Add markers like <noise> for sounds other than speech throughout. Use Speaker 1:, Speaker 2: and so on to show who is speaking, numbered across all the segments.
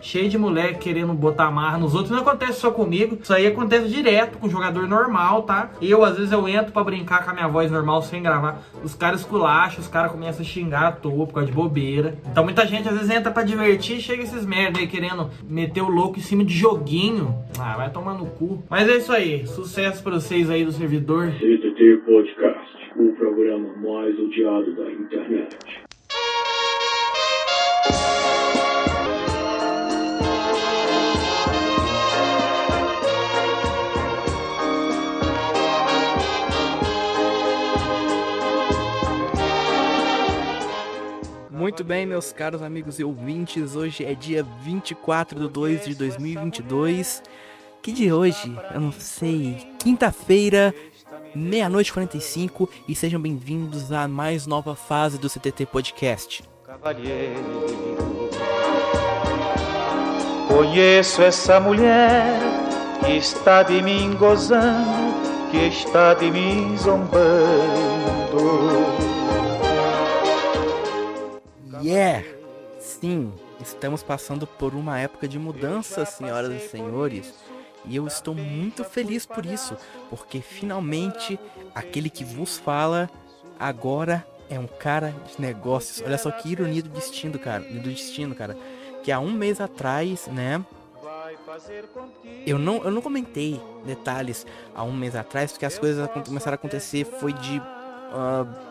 Speaker 1: cheio de mulher querendo botar marra nos outros. Não acontece só comigo, isso aí acontece direto com jogador normal, tá? Eu, às vezes, eu entro pra brincar com a minha voz normal sem gravar. Os caras esculacham, os caras começam a xingar à toa por causa de bobeira. Então muita gente às vezes entra pra divertir e chega esses merda aí querendo meter o louco em cima de joguinho. Ah, vai tomar no cu. Mas é isso aí. Sucesso pra vocês aí do servidor.
Speaker 2: CTT Podcast, o programa mais odiado da internet.
Speaker 3: Muito bem, meus caros amigos e ouvintes, hoje é dia 24 de 2 de 2022. Que de hoje? Eu não sei. Quinta-feira, meia-noite 45 e sejam bem-vindos à mais nova fase do CTT Podcast.
Speaker 4: Conheço essa mulher que está de mim gozando, que está de mim zombando.
Speaker 3: Yeah! Sim, estamos passando por uma época de mudança, senhoras e senhores. E eu estou muito feliz por isso, porque finalmente aquele que vos fala agora é um cara de negócios. Olha só que ironia do destino, cara, do destino, cara. Que há um mês atrás, né? Eu não, eu não comentei detalhes há um mês atrás, porque as coisas começaram a acontecer foi de uh,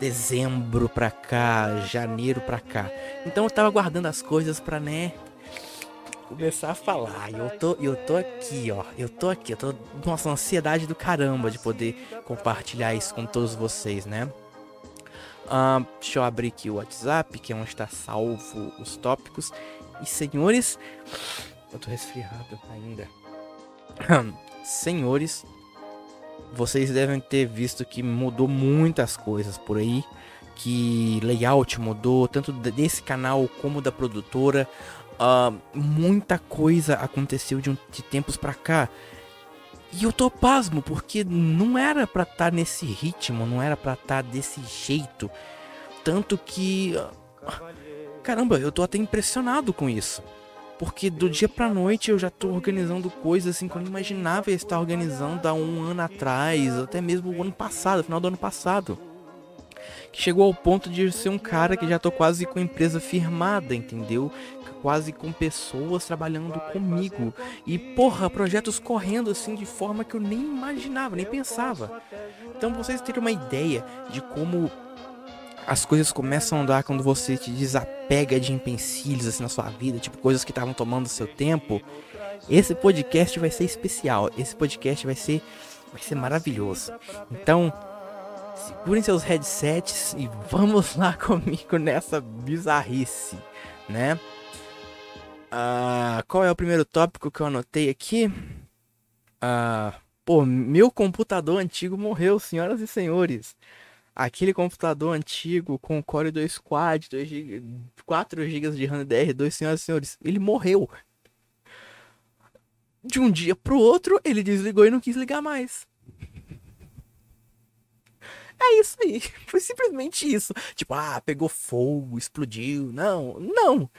Speaker 3: dezembro pra cá, janeiro pra cá. Então eu tava guardando as coisas pra, né, começar a falar. E eu tô, eu tô aqui, ó. Eu tô aqui, eu tô nossa uma ansiedade do caramba de poder compartilhar isso com todos vocês, né? Uh, deixa eu abrir aqui o WhatsApp, que é onde está salvo os tópicos. E senhores, eu tô resfriado ainda. <clears throat> senhores, vocês devem ter visto que mudou muitas coisas por aí. Que layout mudou, tanto desse canal como da produtora. Uh, muita coisa aconteceu de, um, de tempos pra cá. E eu tô pasmo, porque não era pra estar tá nesse ritmo, não era pra estar tá desse jeito. Tanto que. Caramba, eu tô até impressionado com isso. Porque do dia pra noite eu já tô organizando coisas assim que eu não imaginava estar organizando há um ano atrás, até mesmo o ano passado, final do ano passado. Que chegou ao ponto de ser um cara que já tô quase com a empresa firmada, entendeu? Quase com pessoas trabalhando comigo. E porra, projetos correndo assim de forma que eu nem imaginava, nem pensava. Então pra vocês terem uma ideia de como as coisas começam a andar quando você te desapega de empecilhos assim na sua vida, tipo coisas que estavam tomando seu tempo. Esse podcast vai ser especial. Esse podcast vai ser vai ser maravilhoso. Então, segurem seus headsets e vamos lá <laughs> comigo nessa bizarrice, né? Ah, qual é o primeiro tópico que eu anotei aqui? Ah, pô, meu computador antigo morreu, senhoras e senhores aquele computador antigo com Core 2 Quad, 2 GB, 4 GB de RAM DR2, senhoras e senhores, ele morreu. De um dia pro outro, ele desligou e não quis ligar mais. É isso aí. <laughs> Foi simplesmente isso. Tipo, ah, pegou fogo, explodiu. Não, não.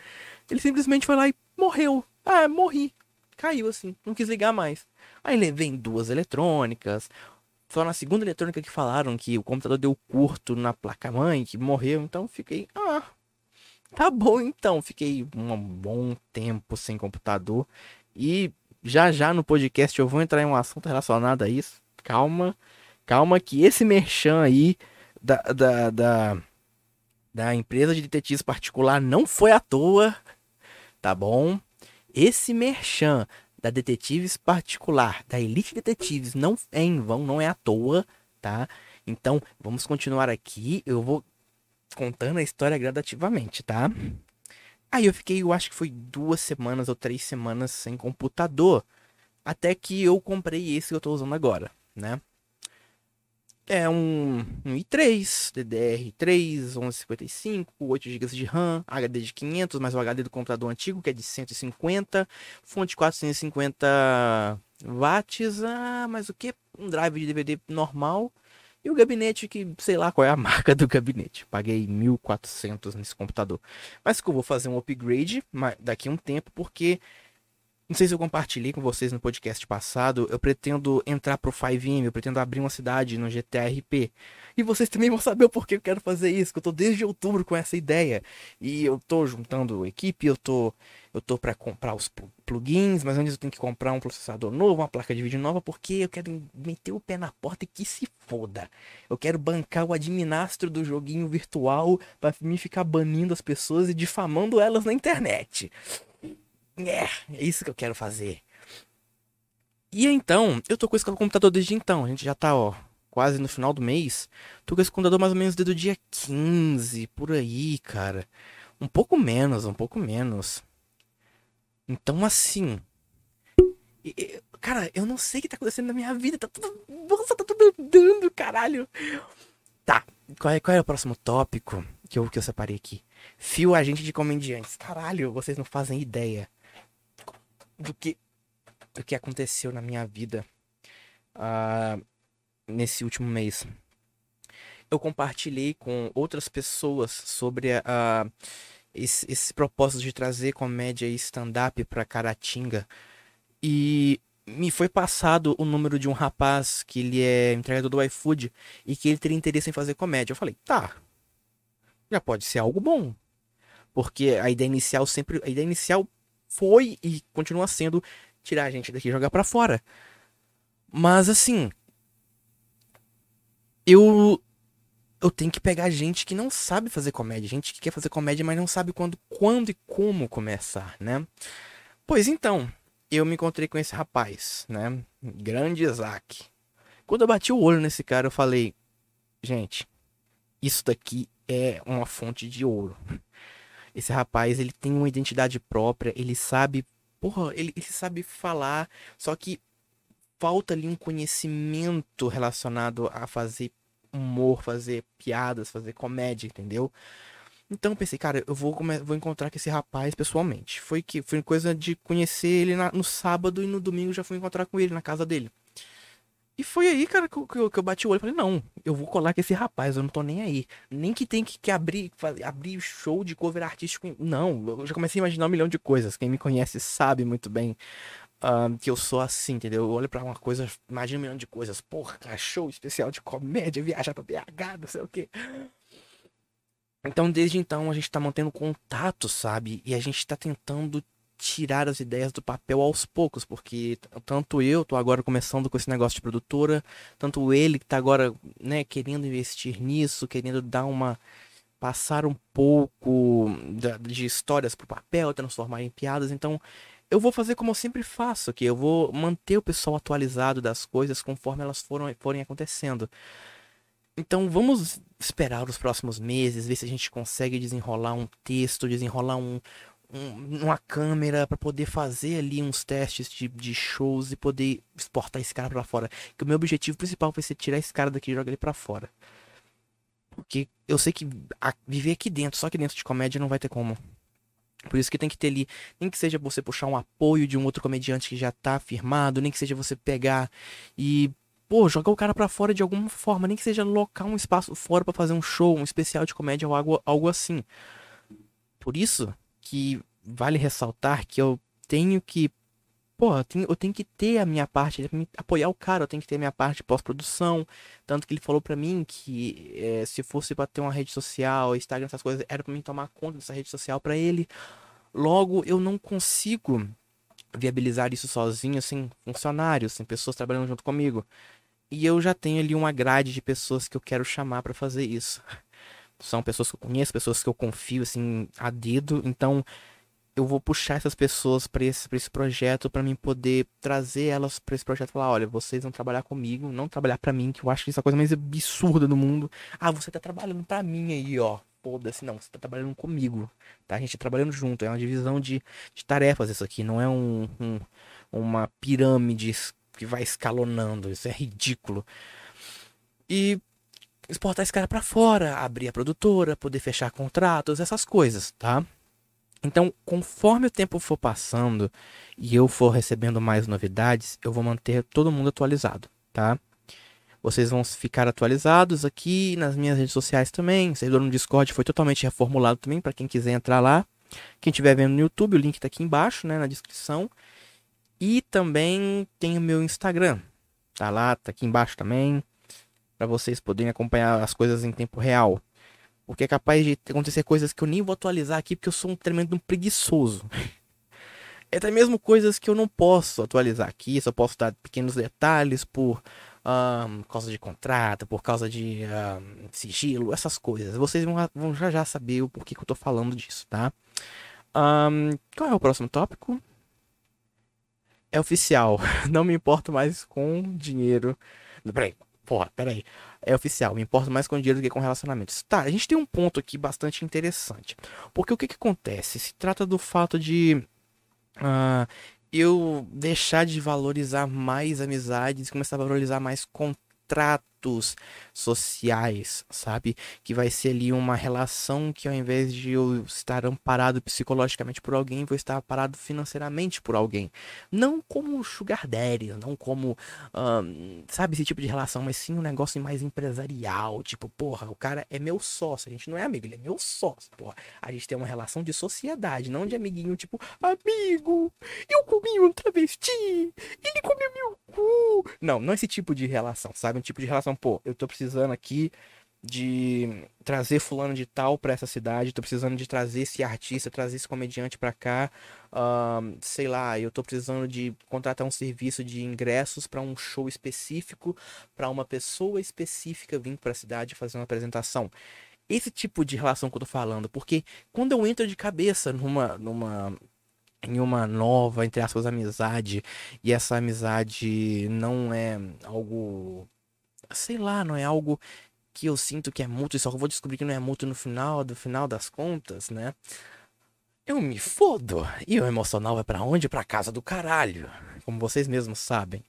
Speaker 3: Ele simplesmente foi lá e morreu. Ah, morri. Caiu assim, não quis ligar mais. Aí vem duas eletrônicas, só na segunda eletrônica que falaram que o computador deu curto na placa-mãe, que morreu. Então fiquei, ah, tá bom então. Fiquei um bom tempo sem computador. E já já no podcast eu vou entrar em um assunto relacionado a isso. Calma, calma que esse merchan aí da, da, da, da empresa de detetives particular não foi à toa, tá bom? Esse merchan da Detetives Particular, da Elite Detetives, não é em vão, não é à toa, tá? Então, vamos continuar aqui. Eu vou contando a história gradativamente, tá? Aí eu fiquei, eu acho que foi duas semanas ou três semanas sem computador. Até que eu comprei esse que eu tô usando agora, né? É um, um i3, DDR3, 1155, 8 GB de RAM, HD de 500, mais o HD do computador antigo, que é de 150, fonte 450 watts, ah, mas o que? Um drive de DVD normal E o gabinete que, sei lá qual é a <laughs> marca do gabinete. Paguei 1.400 nesse computador. Mas que eu vou fazer um upgrade daqui a um tempo, porque não sei se eu compartilhei com vocês no podcast passado, eu pretendo entrar pro 5M, eu pretendo abrir uma cidade no GTA RP. E vocês também vão saber o porquê eu quero fazer isso, que eu tô desde outubro com essa ideia. E eu tô juntando equipe, eu tô eu tô para comprar os plugins, mas antes eu tenho que comprar um processador novo, uma placa de vídeo nova, porque eu quero meter o pé na porta e que se foda. Eu quero bancar o administro do joguinho virtual para me ficar banindo as pessoas e difamando elas na internet. É, é isso que eu quero fazer. E então, eu tô com esse computador desde então. A gente já tá, ó, quase no final do mês. Tô com esse computador mais ou menos desde o dia 15, por aí, cara. Um pouco menos, um pouco menos. Então, assim. Cara, eu não sei o que tá acontecendo na minha vida. Tá tudo. Nossa, tá tudo andando, caralho. Tá. Qual é, qual é o próximo tópico que eu, que eu separei aqui? Fio agente de comediantes. Caralho, vocês não fazem ideia do que, do que aconteceu na minha vida uh, nesse último mês. Eu compartilhei com outras pessoas sobre uh, esse, esse propósito de trazer comédia e stand-up para Caratinga. E me foi passado o número de um rapaz que ele é entregador do iFood e que ele teria interesse em fazer comédia. Eu falei, tá, já pode ser algo bom. Porque a ideia inicial sempre. A ideia inicial foi e continua sendo tirar a gente daqui e jogar para fora. Mas assim, eu eu tenho que pegar gente que não sabe fazer comédia, gente que quer fazer comédia, mas não sabe quando, quando e como começar, né? Pois então, eu me encontrei com esse rapaz, né? Grande Isaac. Quando eu bati o olho nesse cara, eu falei, gente, isso daqui é uma fonte de ouro. Esse rapaz, ele tem uma identidade própria, ele sabe, porra, ele, ele sabe falar, só que falta ali um conhecimento relacionado a fazer humor, fazer piadas, fazer comédia, entendeu? Então pensei, cara, eu vou, vou encontrar com esse rapaz pessoalmente. Foi que foi coisa de conhecer ele na, no sábado e no domingo já fui encontrar com ele na casa dele. E foi aí, cara, que eu, que eu bati o olho e falei, não, eu vou colar com esse rapaz, eu não tô nem aí. Nem que tem que, que abrir, abrir show de cover artístico. Não, eu já comecei a imaginar um milhão de coisas. Quem me conhece sabe muito bem uh, que eu sou assim, entendeu? Eu olho pra uma coisa, imagino um milhão de coisas. Porra, show especial de comédia, viajar pra BH, não sei o quê. Então, desde então, a gente tá mantendo contato, sabe? E a gente tá tentando tirar as ideias do papel aos poucos, porque tanto eu tô agora começando com esse negócio de produtora, tanto ele que tá agora, né, querendo investir nisso, querendo dar uma passar um pouco de histórias pro papel, transformar em piadas, então eu vou fazer como eu sempre faço, que eu vou manter o pessoal atualizado das coisas conforme elas foram, forem acontecendo. Então vamos esperar os próximos meses, ver se a gente consegue desenrolar um texto, desenrolar um, um, uma câmera para poder fazer ali uns testes de, de shows e poder exportar esse cara para fora. Que o meu objetivo principal vai ser tirar esse cara daqui e jogar ele para fora. Porque eu sei que a, viver aqui dentro, só que dentro de comédia não vai ter como. Por isso que tem que ter ali, nem que seja você puxar um apoio de um outro comediante que já tá firmado, nem que seja você pegar e, pô, jogar o cara para fora de alguma forma, nem que seja locar um espaço fora para fazer um show, um especial de comédia ou algo, algo assim. Por isso que vale ressaltar que eu tenho que. Pô, eu tenho, eu tenho que ter a minha parte, apoiar o cara, eu tenho que ter a minha parte de pós-produção. Tanto que ele falou para mim que é, se fosse pra ter uma rede social, Instagram, essas coisas, era para mim tomar conta dessa rede social para ele. Logo, eu não consigo viabilizar isso sozinho, sem funcionários, sem pessoas trabalhando junto comigo. E eu já tenho ali uma grade de pessoas que eu quero chamar para fazer isso. São pessoas que eu conheço, pessoas que eu confio, assim, a dedo. Então, eu vou puxar essas pessoas para esse, pra esse projeto para mim poder trazer elas para esse projeto falar, olha, vocês vão trabalhar comigo, não trabalhar para mim, que eu acho isso a coisa mais absurda do mundo. Ah, você tá trabalhando para mim aí, ó. Foda-se, não, você tá trabalhando comigo, tá? A gente tá trabalhando junto, é uma divisão de, de tarefas isso aqui, não é um, um uma pirâmide que vai escalonando, isso é ridículo. E exportar esse cara para fora, abrir a produtora, poder fechar contratos, essas coisas, tá? Então, conforme o tempo for passando e eu for recebendo mais novidades, eu vou manter todo mundo atualizado, tá? Vocês vão ficar atualizados aqui nas minhas redes sociais também. O servidor no Discord foi totalmente reformulado também para quem quiser entrar lá. Quem estiver vendo no YouTube, o link está aqui embaixo, né, na descrição. E também tem o meu Instagram. Tá lá, tá aqui embaixo também, para vocês poderem acompanhar as coisas em tempo real. Porque é capaz de acontecer coisas que eu nem vou atualizar aqui porque eu sou um tremendo preguiçoso. É <laughs> até mesmo coisas que eu não posso atualizar aqui, só posso dar pequenos detalhes por um, causa de contrato, por causa de um, sigilo, essas coisas. Vocês vão, vão, já já saber o porquê que eu tô falando disso, tá? Um, qual é o próximo tópico? É oficial. <laughs> Não me importo mais com dinheiro. Peraí, porra, peraí. É oficial, me importo mais com dinheiro do que com relacionamentos. Tá, a gente tem um ponto aqui bastante interessante. Porque o que que acontece? Se trata do fato de. Uh, eu deixar de valorizar mais amizades começar a valorizar mais contratos sociais, sabe? Que vai ser ali uma relação que ao invés de eu estar amparado psicologicamente por alguém, vou estar amparado financeiramente por alguém. Não como sugar daddy, não como, um, sabe, esse tipo de relação, mas sim um negócio mais empresarial. Tipo, porra, o cara é meu sócio, a gente não é amigo, ele é meu sócio, porra. A gente tem uma relação de sociedade, não de amiguinho, tipo, amigo, eu comi um travesti, ele comeu meu cu. Não, não esse tipo de relação, sabe? Um tipo de relação pô, eu tô precisando aqui de trazer fulano de tal para essa cidade, tô precisando de trazer esse artista, trazer esse comediante para cá, uh, sei lá, eu tô precisando de contratar um serviço de ingressos para um show específico, para uma pessoa específica vir para a cidade fazer uma apresentação. Esse tipo de relação que eu tô falando, porque quando eu entro de cabeça numa numa em uma nova, entre aspas, amizade, e essa amizade não é algo sei lá, não é algo que eu sinto que é mútuo e só vou descobrir que não é mútuo no final, do final das contas, né? Eu me fodo. E o emocional vai para onde? Pra casa do caralho. Como vocês mesmos sabem.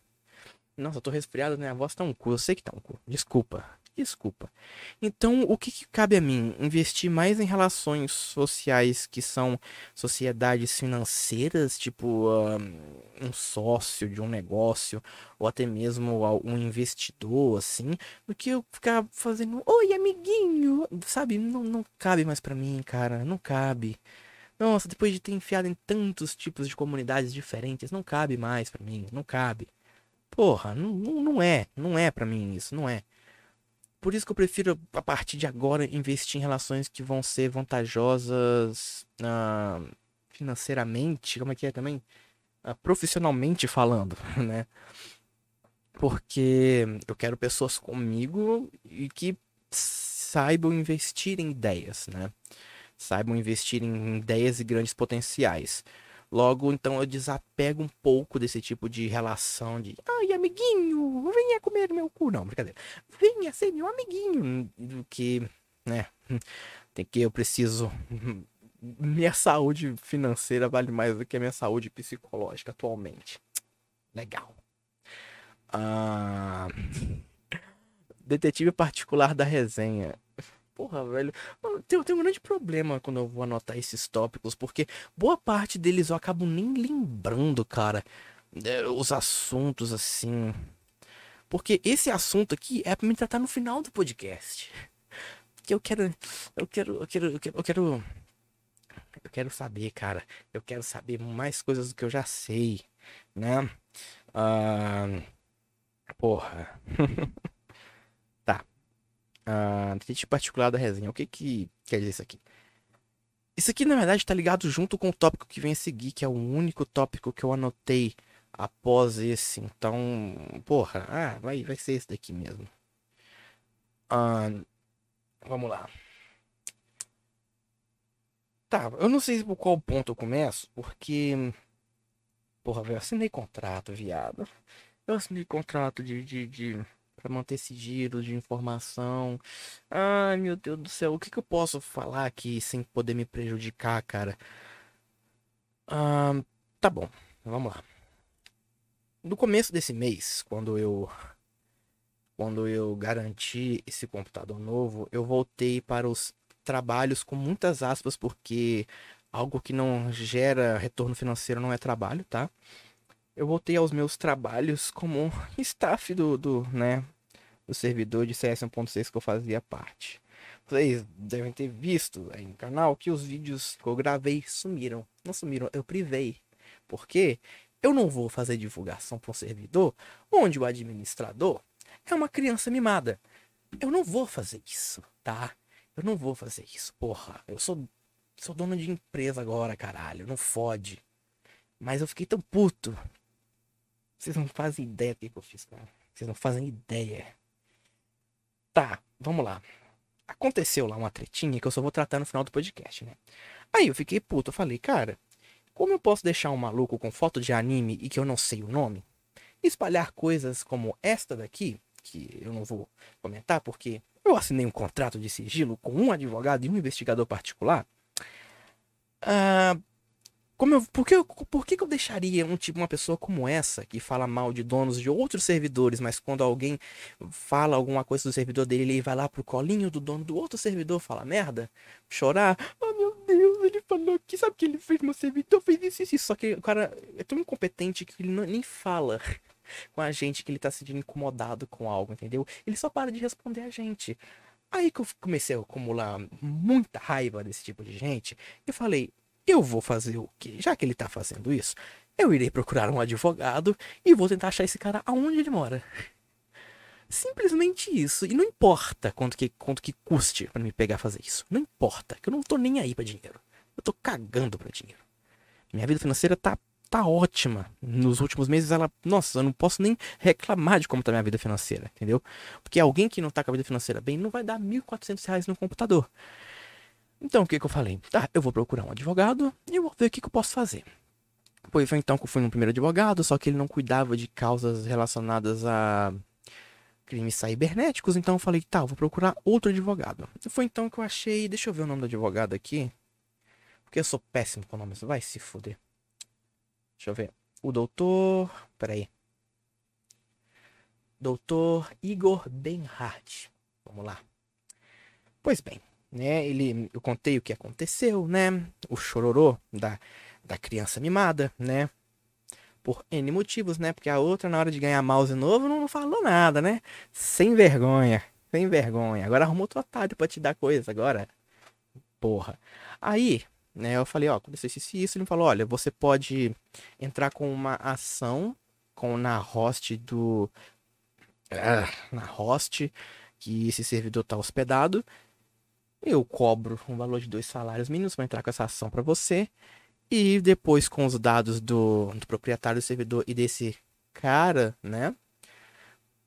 Speaker 3: Nossa, eu tô resfriado, minha voz tá um cu. Eu sei que tá um cu. Desculpa. Desculpa. Então, o que, que, cabe a mim? Investir mais em relações sociais que são sociedades financeiras, tipo um sócio de um negócio, ou até mesmo um investidor, assim, do que eu ficar fazendo, oi, amiguinho, sabe? Não, não cabe mais para mim, cara, não cabe. Nossa, depois de ter enfiado em tantos tipos de comunidades diferentes, não cabe mais para mim, não cabe. Porra, não, não é, não é para mim isso, não é. Por isso que eu prefiro, a partir de agora, investir em relações que vão ser vantajosas uh, financeiramente, como é que é também? Uh, profissionalmente falando, <laughs> né? Porque eu quero pessoas comigo e que saibam investir em ideias, né? Saibam investir em ideias e grandes potenciais. Logo, então eu desapego um pouco desse tipo de relação de ai, amiguinho, venha comer meu cu. Não, brincadeira. Venha ser meu amiguinho. Do que, né? <laughs> Tem que eu preciso. <laughs> Minha saúde financeira vale mais do que a minha saúde psicológica atualmente. Legal. Ah, <laughs> detetive particular da resenha. Porra, velho. Tem, tem um grande problema quando eu vou anotar esses tópicos, porque boa parte deles eu acabo nem lembrando, cara. É, os assuntos assim. Porque esse assunto aqui é pra me tratar no final do podcast. Que eu quero. Eu quero. Eu quero. Eu quero. Eu quero, eu quero saber, cara. Eu quero saber mais coisas do que eu já sei, né? Ah, porra. <laughs> a detetive particular da resenha. O que que quer dizer isso aqui? Isso aqui, na verdade, está ligado junto com o tópico que vem a seguir, que é o único tópico que eu anotei após esse. Então, porra, ah, vai, vai ser esse daqui mesmo. Ah, vamos lá. Tá, eu não sei por qual ponto eu começo, porque. Porra, velho, eu assinei contrato, viado. Eu assinei contrato de, de, de para manter sigilo de informação. Ai, meu Deus do céu, o que, que eu posso falar aqui sem poder me prejudicar, cara? Ah, tá bom, vamos lá. No começo desse mês, quando eu quando eu garanti esse computador novo, eu voltei para os trabalhos com muitas aspas, porque algo que não gera retorno financeiro não é trabalho, tá? Eu voltei aos meus trabalhos como <laughs> staff do, do né, do servidor de CS 1.6 que eu fazia parte. Vocês devem ter visto aí no canal que os vídeos que eu gravei sumiram. Não sumiram, eu privei. Por quê? Eu não vou fazer divulgação para um servidor onde o administrador é uma criança mimada. Eu não vou fazer isso, tá? Eu não vou fazer isso, porra. Eu sou, sou dono de empresa agora, caralho. Não fode. Mas eu fiquei tão puto. Vocês não fazem ideia do que eu fiz, cara. Vocês não fazem ideia. Tá, vamos lá. Aconteceu lá uma tretinha que eu só vou tratar no final do podcast, né? Aí eu fiquei puto. Eu falei, cara, como eu posso deixar um maluco com foto de anime e que eu não sei o nome? Espalhar coisas como esta daqui, que eu não vou comentar porque eu assinei um contrato de sigilo com um advogado e um investigador particular. Ah, como eu, por, que, eu, por que, eu deixaria um tipo uma pessoa como essa que fala mal de donos de outros servidores, mas quando alguém fala alguma coisa do servidor dele, ele vai lá pro colinho do dono do outro servidor, fala merda, chorar, oh meu Deus, ele falou que sabe que ele fez meu servidor, fez isso, isso, isso. Só que o cara é tão incompetente que ele não, nem fala <laughs> com a gente que ele tá se sentindo incomodado com algo, entendeu? Ele só para de responder a gente. Aí que eu comecei a acumular muita raiva desse tipo de gente, eu falei, eu vou fazer o quê? Já que ele tá fazendo isso, eu irei procurar um advogado e vou tentar achar esse cara aonde ele mora. Simplesmente isso. E não importa quanto que, quanto que custe para me pegar fazer isso. Não importa, que eu não tô nem aí para dinheiro. Eu tô cagando para dinheiro. Minha vida financeira tá, tá ótima. Nos últimos meses ela. Nossa, eu não posso nem reclamar de como tá minha vida financeira, entendeu? Porque alguém que não tá com a vida financeira bem não vai dar 1.400 reais no computador. Então, o que, que eu falei? Tá, eu vou procurar um advogado e eu vou ver o que, que eu posso fazer. Pois foi então que eu fui no primeiro advogado, só que ele não cuidava de causas relacionadas a crimes cibernéticos, então eu falei, tá, eu vou procurar outro advogado. Foi então que eu achei, deixa eu ver o nome do advogado aqui, porque eu sou péssimo com nomes, vai se fuder. Deixa eu ver. O doutor, peraí. Doutor Igor Benhart. Vamos lá. Pois bem, né? Ele, eu contei o que aconteceu, né? O chororô da, da criança mimada, né? Por N motivos, né? Porque a outra, na hora de ganhar mouse novo, não, falou nada, né? Sem vergonha. Sem vergonha. Agora arrumou outro otário pra te dar coisa agora. Porra. Aí, né? Eu falei, ó, aconteceu isso e isso. Ele falou, olha, você pode entrar com uma ação com na host do... Ah, na host que esse servidor tá hospedado eu cobro um valor de dois salários mínimos para entrar com essa ação para você. E depois, com os dados do, do proprietário do servidor e desse cara, né?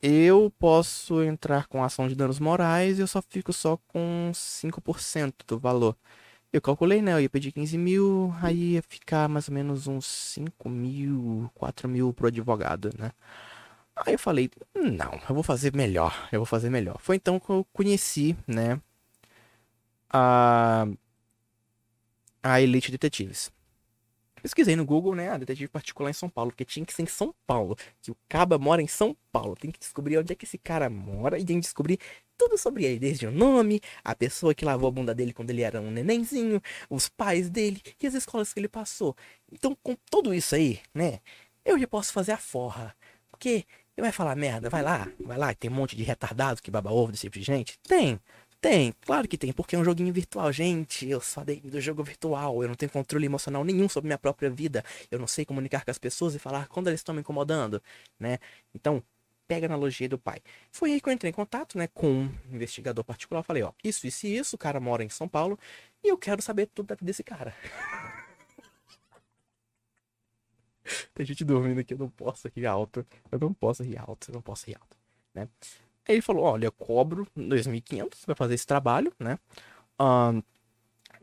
Speaker 3: Eu posso entrar com ação de danos morais e eu só fico só com 5% do valor. Eu calculei, né? Eu ia pedir 15 mil, aí ia ficar mais ou menos uns 5 mil, 4 mil pro advogado, né? Aí eu falei, não, eu vou fazer melhor, eu vou fazer melhor. Foi então que eu conheci, né? A, a Elite Detetives. Pesquisei no Google, né? A detetive particular em São Paulo, porque tinha que ser em São Paulo. Que o Caba mora em São Paulo. Tem que descobrir onde é que esse cara mora e tem que descobrir tudo sobre ele, desde o nome, a pessoa que lavou a bunda dele quando ele era um nenenzinho, os pais dele e as escolas que ele passou. Então, com tudo isso aí, né? Eu já posso fazer a forra. Porque ele vai falar merda, vai lá, vai lá, tem um monte de retardado que baba ovo desse tipo de gente. Tem. Tem, claro que tem, porque é um joguinho virtual. Gente, eu sou adepto do jogo virtual. Eu não tenho controle emocional nenhum sobre minha própria vida. Eu não sei comunicar com as pessoas e falar quando eles estão me incomodando, né? Então, pega a analogia do pai. Foi aí que eu entrei em contato, né, com um investigador particular. falei, ó, isso, isso e isso. O cara mora em São Paulo e eu quero saber tudo da vida desse cara. <laughs> Tem gente dormindo aqui, eu não posso rir alto. Eu não posso rir alto, eu não posso rir alto, né? Aí ele falou, olha, eu cobro 2.500 para fazer esse trabalho, né?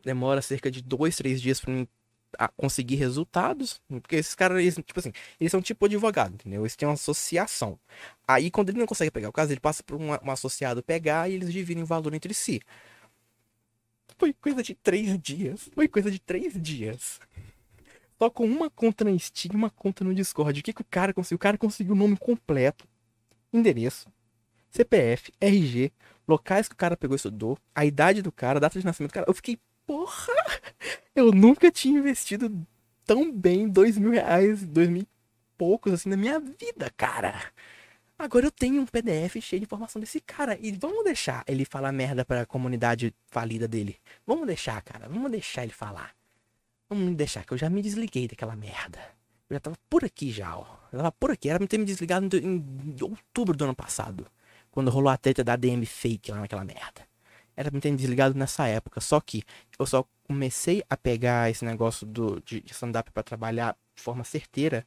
Speaker 3: Demora cerca de dois, três dias para mim conseguir resultados, porque esses caras, eles, tipo assim, eles são tipo advogado, entendeu? Eles têm uma associação. Aí, quando ele não consegue pegar o caso, ele passa para um, um associado pegar e eles dividem o valor entre si. Foi coisa de três dias. Foi coisa de três dias. Só com uma conta na Steam e uma conta no Discord. O que, que o cara conseguiu? O cara conseguiu o nome completo, endereço, CPF, RG, locais que o cara pegou e estudou, a idade do cara, a data de nascimento do cara. Eu fiquei, porra! <laughs> Eu nunca tinha investido tão bem dois mil reais, dois mil e poucos assim na minha vida, cara. Agora eu tenho um PDF cheio de informação desse cara. E vamos deixar ele falar merda pra comunidade falida dele. Vamos deixar, cara. Vamos deixar ele falar. Vamos deixar, que eu já me desliguei daquela merda. Eu já tava por aqui já, ó. Eu tava por aqui. Era pra ter me desligado em, em outubro do ano passado. Quando rolou a treta da DM fake lá naquela merda. Era pra me ter desligado nessa época. Só que eu só comecei a pegar esse negócio do, de, de stand-up pra trabalhar de forma certeira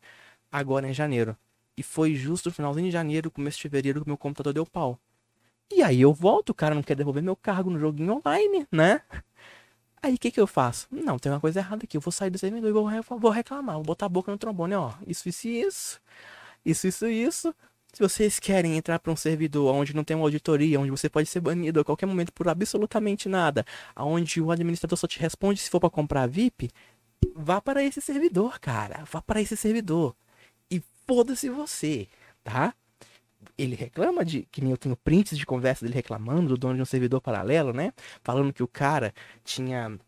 Speaker 3: agora em janeiro. E foi justo no finalzinho de janeiro, começo de fevereiro, que meu computador deu pau. E aí eu volto, o cara não quer devolver meu cargo no joguinho online, né? Aí o que que eu faço? Não, tem uma coisa errada aqui. Eu vou sair do servidor e vou, vou reclamar. Vou botar a boca no trombone, ó. Isso, isso isso. Isso, isso isso. Se vocês querem entrar para um servidor onde não tem uma auditoria, onde você pode ser banido a qualquer momento por absolutamente nada, onde o administrador só te responde se for para comprar VIP, vá para esse servidor, cara. Vá para esse servidor. E foda-se você, tá? Ele reclama de que nem eu tenho prints de conversa dele reclamando do dono de um servidor paralelo, né? Falando que o cara tinha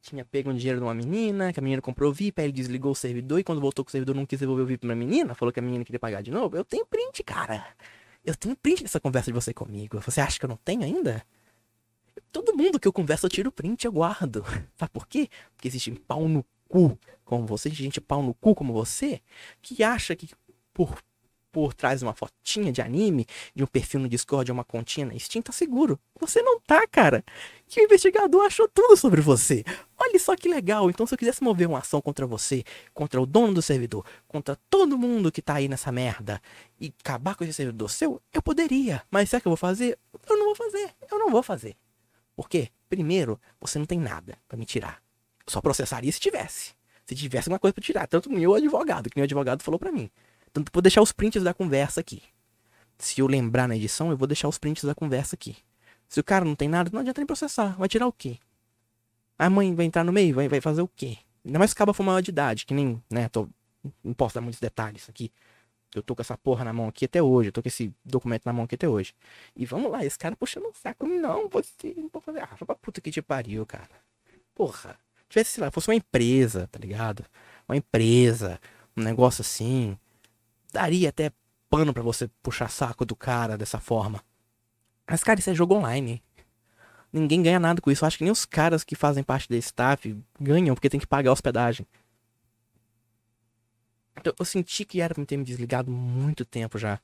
Speaker 3: tinha pego um dinheiro de uma menina, que a menina comprou o VIP, aí ele desligou o servidor e quando voltou com o servidor não quis devolver o VIP pra menina, falou que a menina queria pagar de novo. Eu tenho print, cara. Eu tenho print dessa conversa de você comigo. Você acha que eu não tenho ainda? Todo mundo que eu converso eu tiro print, eu guardo. <laughs> Sabe por quê? Porque existe pau no cu como você, gente pau no cu como você, que acha que por por trás de uma fotinha de anime, de um perfil no Discord, uma continha na Steam, tá seguro. Você não tá, cara. Que o investigador achou tudo sobre você. Olha só que legal. Então, se eu quisesse mover uma ação contra você, contra o dono do servidor, contra todo mundo que tá aí nessa merda, e acabar com esse servidor seu, eu poderia. Mas será que eu vou fazer? Eu não vou fazer. Eu não vou fazer. Por quê? Primeiro, você não tem nada pra me tirar. Eu só processaria se tivesse. Se tivesse alguma coisa pra tirar. Tanto meu advogado, que meu advogado falou pra mim. Tanto vou deixar os prints da conversa aqui. Se eu lembrar na edição, eu vou deixar os prints da conversa aqui. Se o cara não tem nada, não adianta nem processar. Vai tirar o quê? A mãe vai entrar no meio, vai, vai fazer o quê? Ainda mais acaba for maior de idade, que nem, né, tô, não posso dar muitos detalhes aqui. Eu tô com essa porra na mão aqui até hoje, eu tô com esse documento na mão aqui até hoje. E vamos lá, esse cara puxando o saco, não, você não pode fazer. Ah, pra puta que te pariu, cara. Porra. Tivesse, sei lá, fosse uma empresa, tá ligado? Uma empresa, um negócio assim daria até pano pra você puxar saco do cara dessa forma. Mas, cara, isso é jogo online. Ninguém ganha nada com isso. Eu acho que nem os caras que fazem parte da staff ganham porque tem que pagar hospedagem. Então, eu senti que era pra ter me desligado muito tempo já.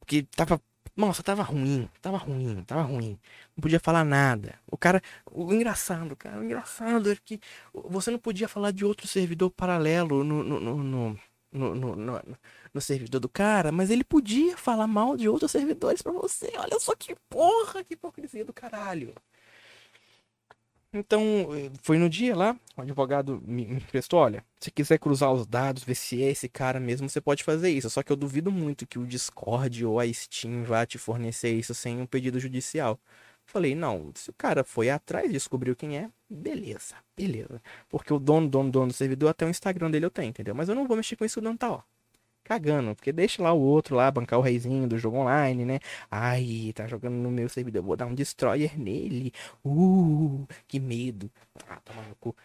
Speaker 3: Porque tava. Nossa, tava ruim. Tava ruim, tava ruim. Não podia falar nada. O cara. O engraçado, cara. O engraçado é que você não podia falar de outro servidor paralelo no, no, no, no no, no, no, no, servidor do cara, mas ele podia falar mal de outros servidores pra você. Olha só que porra, que hipocrisia do caralho. Então, foi no dia lá, o advogado me emprestou, olha, se quiser cruzar os dados, ver se é esse cara mesmo, você pode fazer isso. Só que eu duvido muito que o Discord ou a Steam vá te fornecer isso sem um pedido judicial. Falei, não, se o cara foi atrás, descobriu quem é, beleza, beleza. Porque o dono, dono, dono do servidor, até o Instagram dele eu tenho, entendeu? Mas eu não vou mexer com isso não, tá, ó. Cagando, porque deixa lá o outro lá, bancar o reizinho do jogo online, né? Ai, tá jogando no meu servidor, vou dar um destroyer nele. Uh, que medo. Ah, toma no cu.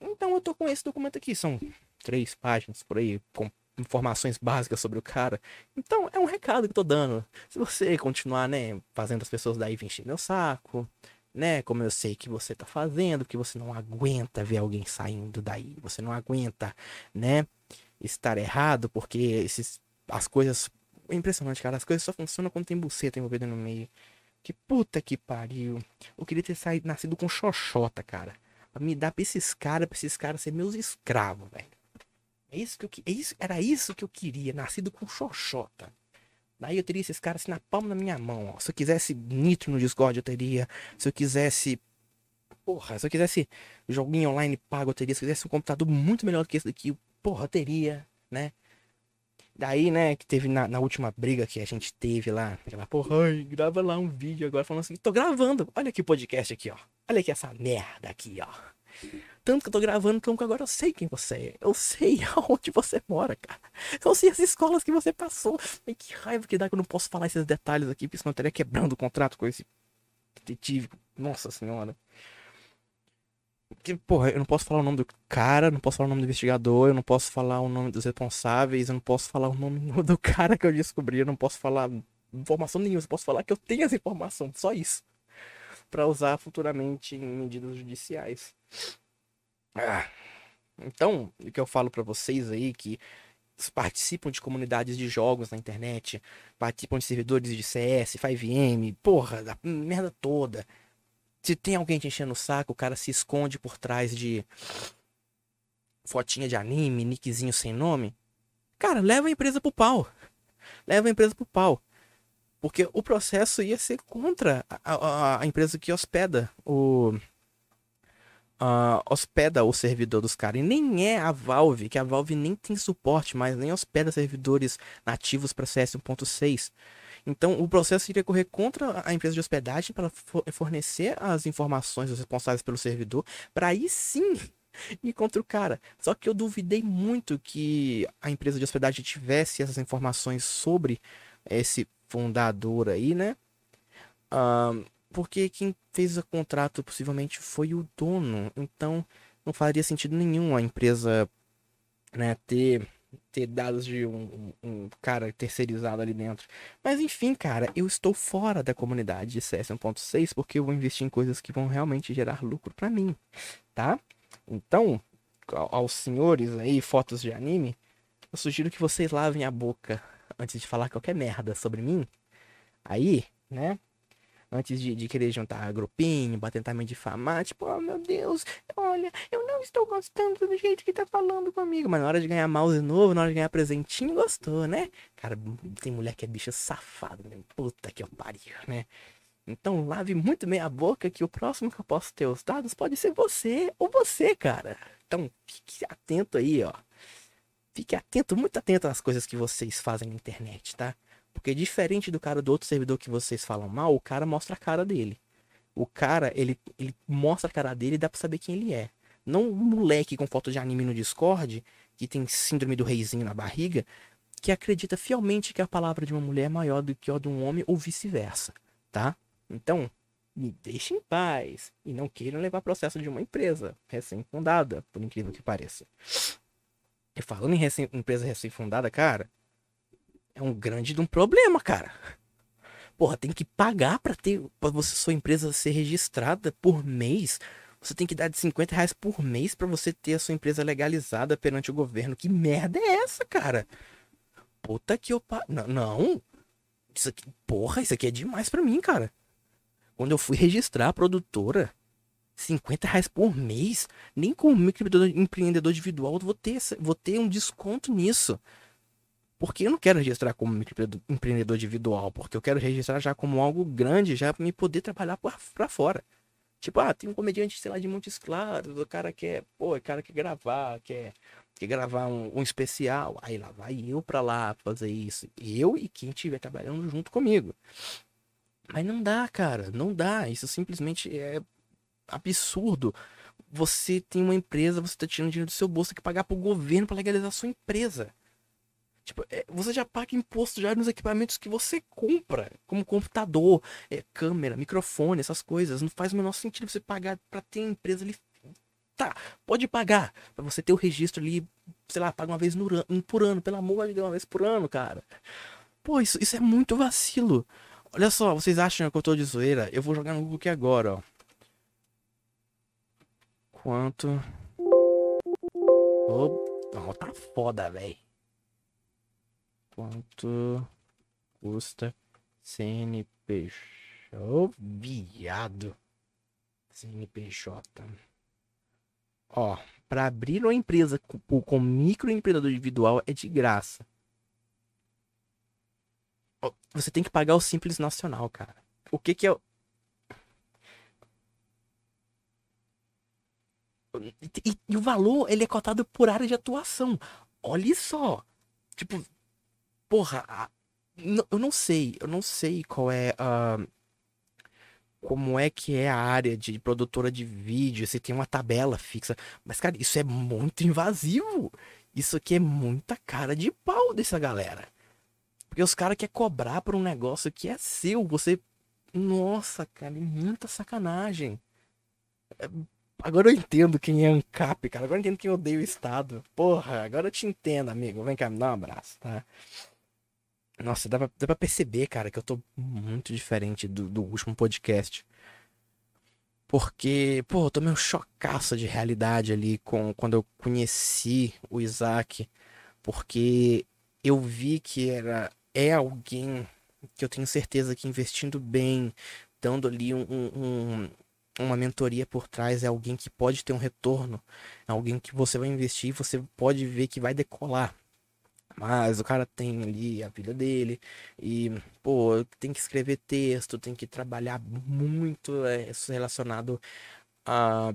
Speaker 3: Então eu tô com esse documento aqui, são três páginas por aí, com informações básicas sobre o cara. Então, é um recado que eu tô dando. Se você continuar, né, fazendo as pessoas daí encher meu saco, né, como eu sei que você tá fazendo, que você não aguenta ver alguém saindo daí, você não aguenta, né, estar errado, porque esses, as coisas, é impressionante, cara, as coisas só funcionam quando tem buceta envolvida no meio. Que puta que pariu. Eu queria ter saído, nascido com xoxota, cara. Pra me dar pra esses caras, pra esses caras ser meus escravos, velho. É isso que eu, é isso, era isso que eu queria, nascido com xoxota. Daí eu teria esses caras assim na palma da minha mão, ó. Se eu quisesse nitro no Discord, eu teria. Se eu quisesse. Porra, se eu quisesse joguinho online pago, eu teria. Se eu quisesse um computador muito melhor do que esse daqui, porra, eu teria, né? Daí, né, que teve na, na, última briga que a gente teve lá, aquela porra, ai, grava lá um vídeo agora falando assim, tô gravando, olha aqui o podcast aqui, ó. Olha aqui essa merda aqui, ó. Tanto que eu tô gravando, que agora eu sei quem você é. Eu sei <laughs> aonde você mora, cara. Eu sei as escolas que você passou. Que raiva que dá que eu não posso falar esses detalhes aqui, porque senão eu estaria quebrando o contrato com esse detetive. Nossa senhora. que, porra, eu não posso falar o nome do cara, não posso falar o nome do investigador, eu não posso falar o nome dos responsáveis, eu não posso falar o nome do cara que eu descobri, eu não posso falar informação nenhuma, eu posso falar que eu tenho essa informação, só isso. Pra usar futuramente em medidas judiciais. Ah. Então, o que eu falo pra vocês aí que participam de comunidades de jogos na internet, participam de servidores de CS, 5M, porra, da merda toda se tem alguém te enchendo o saco, o cara se esconde por trás de fotinha de anime, nickzinho sem nome. Cara, leva a empresa pro pau. Leva a empresa pro pau. Porque o processo ia ser contra a, a, a empresa que hospeda o. Uh, hospeda o servidor dos caras. E nem é a Valve, que a Valve nem tem suporte, mas nem hospeda servidores nativos para CS 1.6. Então, o processo iria correr contra a empresa de hospedagem para fornecer as informações dos responsáveis pelo servidor, para aí sim <laughs> ir contra o cara. Só que eu duvidei muito que a empresa de hospedagem tivesse essas informações sobre esse fundador aí, né? Uh, porque quem fez o contrato possivelmente foi o dono. Então, não faria sentido nenhum a empresa né, ter ter dados de um, um, cara terceirizado ali dentro. Mas enfim, cara, eu estou fora da comunidade de CS 1.6 porque eu vou investir em coisas que vão realmente gerar lucro para mim, tá? Então, aos senhores aí, fotos de anime, eu sugiro que vocês lavem a boca antes de falar qualquer merda sobre mim. Aí, né? Antes de, de querer juntar grupinho, pra tentar me difamar, tipo, oh meu Deus, olha, eu não estou gostando do jeito que tá falando comigo. Mas na hora de ganhar mouse novo, na hora de ganhar presentinho, gostou, né? Cara, tem mulher que é bicha safada, né? Puta que eu pariu, né? Então lave muito bem a boca que o próximo que eu posso ter os dados pode ser você ou você, cara. Então fique atento aí, ó. Fique atento, muito atento às coisas que vocês fazem na internet, tá? Porque diferente do cara do outro servidor que vocês falam mal, o cara mostra a cara dele. O cara, ele, ele mostra a cara dele e dá pra saber quem ele é. Não um moleque com foto de anime no Discord, que tem síndrome do reizinho na barriga, que acredita fielmente que a palavra de uma mulher é maior do que a de um homem ou vice-versa, tá? Então, me deixem em paz e não queiram levar processo de uma empresa recém-fundada, por incrível que pareça. E falando em recém, empresa recém-fundada, cara, é um grande de um problema, cara. Porra, tem que pagar para ter para você sua empresa ser registrada por mês. Você tem que dar de 50 reais por mês para você ter a sua empresa legalizada perante o governo. Que merda é essa, cara? Puta que eu pa... não, não. Isso aqui, porra, isso aqui é demais para mim, cara. Quando eu fui registrar a produtora, 50 reais por mês, nem como microempreendedor individual vou ter, vou ter um desconto nisso. Porque eu não quero registrar como empreendedor individual, porque eu quero registrar já como algo grande, já me poder trabalhar para fora. Tipo, ah, tem um comediante, sei lá, de Montes Claros, o cara quer, pô, o cara quer gravar, quer, quer gravar um, um especial. Aí lá vai eu para lá fazer isso. Eu e quem estiver trabalhando junto comigo. Mas não dá, cara, não dá. Isso simplesmente é absurdo. Você tem uma empresa, você tá tirando dinheiro do seu bolso, que pagar pro governo para legalizar a sua empresa. Tipo, é, você já paga imposto já nos equipamentos que você compra, como computador, é, câmera, microfone, essas coisas. Não faz o menor sentido você pagar para ter empresa ali. Tá, pode pagar, para você ter o registro ali, sei lá, paga uma vez no por ano, pelo amor de Deus, uma vez por ano, cara. Pô, isso, isso é muito vacilo. Olha só, vocês acham que eu tô de zoeira? Eu vou jogar no Google aqui agora, ó. Quanto. Oh, tá foda, velho. Quanto custa CNPJ? Viado. CNPJ. Ó, para abrir uma empresa com, com microempreendedor individual é de graça. Você tem que pagar o Simples Nacional, cara. O que que é. E, e, o valor, ele é cotado por área de atuação. Olha só. Tipo, Porra, eu não sei, eu não sei qual é a. Como é que é a área de produtora de vídeo, se tem uma tabela fixa. Mas, cara, isso é muito invasivo. Isso aqui é muita cara de pau dessa galera. Porque os caras querem cobrar por um negócio que é seu. Você. Nossa, cara, é muita sacanagem. É... Agora eu entendo quem é ANCAP, cara. Agora eu entendo quem odeia o Estado. Porra, agora eu te entendo, amigo. Vem cá, me dá um abraço, tá? Nossa, dá pra, dá pra perceber, cara, que eu tô muito diferente do, do último podcast. Porque, pô, eu tomei um chocaço de realidade ali com, quando eu conheci o Isaac. Porque eu vi que era é alguém que eu tenho certeza que investindo bem, dando ali um, um, uma mentoria por trás, é alguém que pode ter um retorno, é alguém que você vai investir e você pode ver que vai decolar. Mas o cara tem ali a vida dele e, pô, tem que escrever texto, tem que trabalhar muito é, relacionado a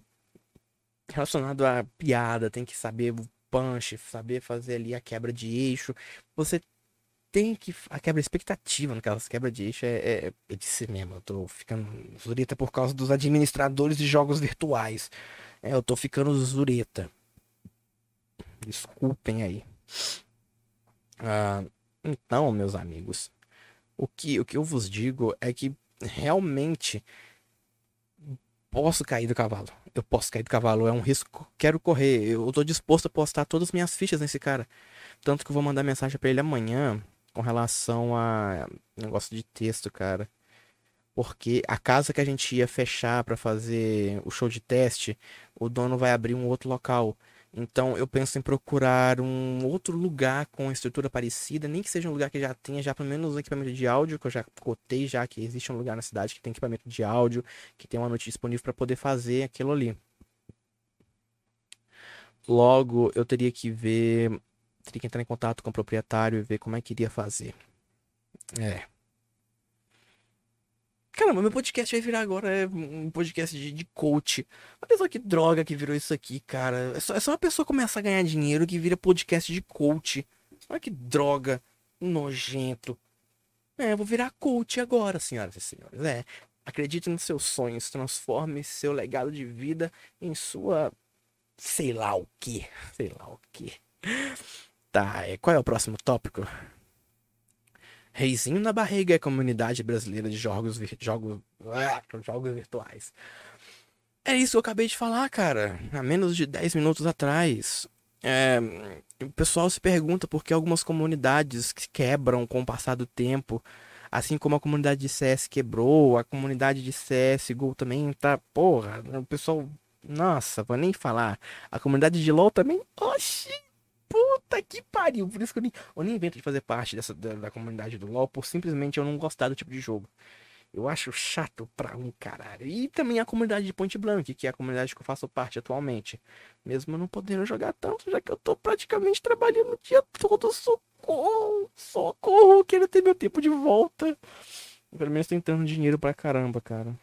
Speaker 3: relacionado a piada, tem que saber o punch, saber fazer ali a quebra de eixo. Você tem que. A quebra expectativa, no caso, quebra de eixo é, é, é de mesmo. Eu tô ficando zureta por causa dos administradores de jogos virtuais. É, eu tô ficando zureta. Desculpem aí. Ah, então, meus amigos, o que, o que eu vos digo é que realmente posso cair do cavalo. Eu posso cair do cavalo, é um risco. Quero correr. Eu tô disposto a postar todas as minhas fichas nesse cara. Tanto que eu vou mandar mensagem para ele amanhã com relação a negócio de texto, cara. Porque a casa que a gente ia fechar para fazer o show de teste, o dono vai abrir um outro local. Então eu penso em procurar um outro lugar com estrutura parecida, nem que seja um lugar que já tenha já pelo menos um equipamento de áudio, que eu já cotei já que existe um lugar na cidade que tem equipamento de áudio, que tem uma noite disponível para poder fazer aquilo ali. Logo, eu teria que ver, teria que entrar em contato com o proprietário e ver como é que iria fazer. É. Caramba, meu podcast vai virar agora é um podcast de, de coach. Olha só que droga que virou isso aqui, cara. É só, é só uma pessoa começar a ganhar dinheiro que vira podcast de coach. Olha que droga. Nojento. É, eu vou virar coach agora, senhoras e senhores. É. Acredite nos seus sonhos. Transforme seu legado de vida em sua. Sei lá o que. <laughs> Sei lá o que. Tá, é, qual é o próximo tópico? Reizinho na barriga é a comunidade brasileira de jogos, jogos, ah, jogos virtuais. É isso que eu acabei de falar, cara. Há menos de 10 minutos atrás. É, o pessoal se pergunta por que algumas comunidades quebram com o passar do tempo. Assim como a comunidade de CS quebrou, a comunidade de CSGO também tá. Porra, o pessoal. Nossa, vou nem falar. A comunidade de LoL também. Oxi! Puta que pariu. Por isso que eu nem, eu nem invento de fazer parte dessa, da, da, comunidade do LoL, por simplesmente eu não gostar do tipo de jogo. Eu acho chato pra um caralho. E também a comunidade de Point Blank, que é a comunidade que eu faço parte atualmente. Mesmo não podendo jogar tanto, já que eu tô praticamente trabalhando o dia todo. Socorro! Socorro! Quero ter meu tempo de volta. Pelo menos tentando dinheiro pra caramba, cara.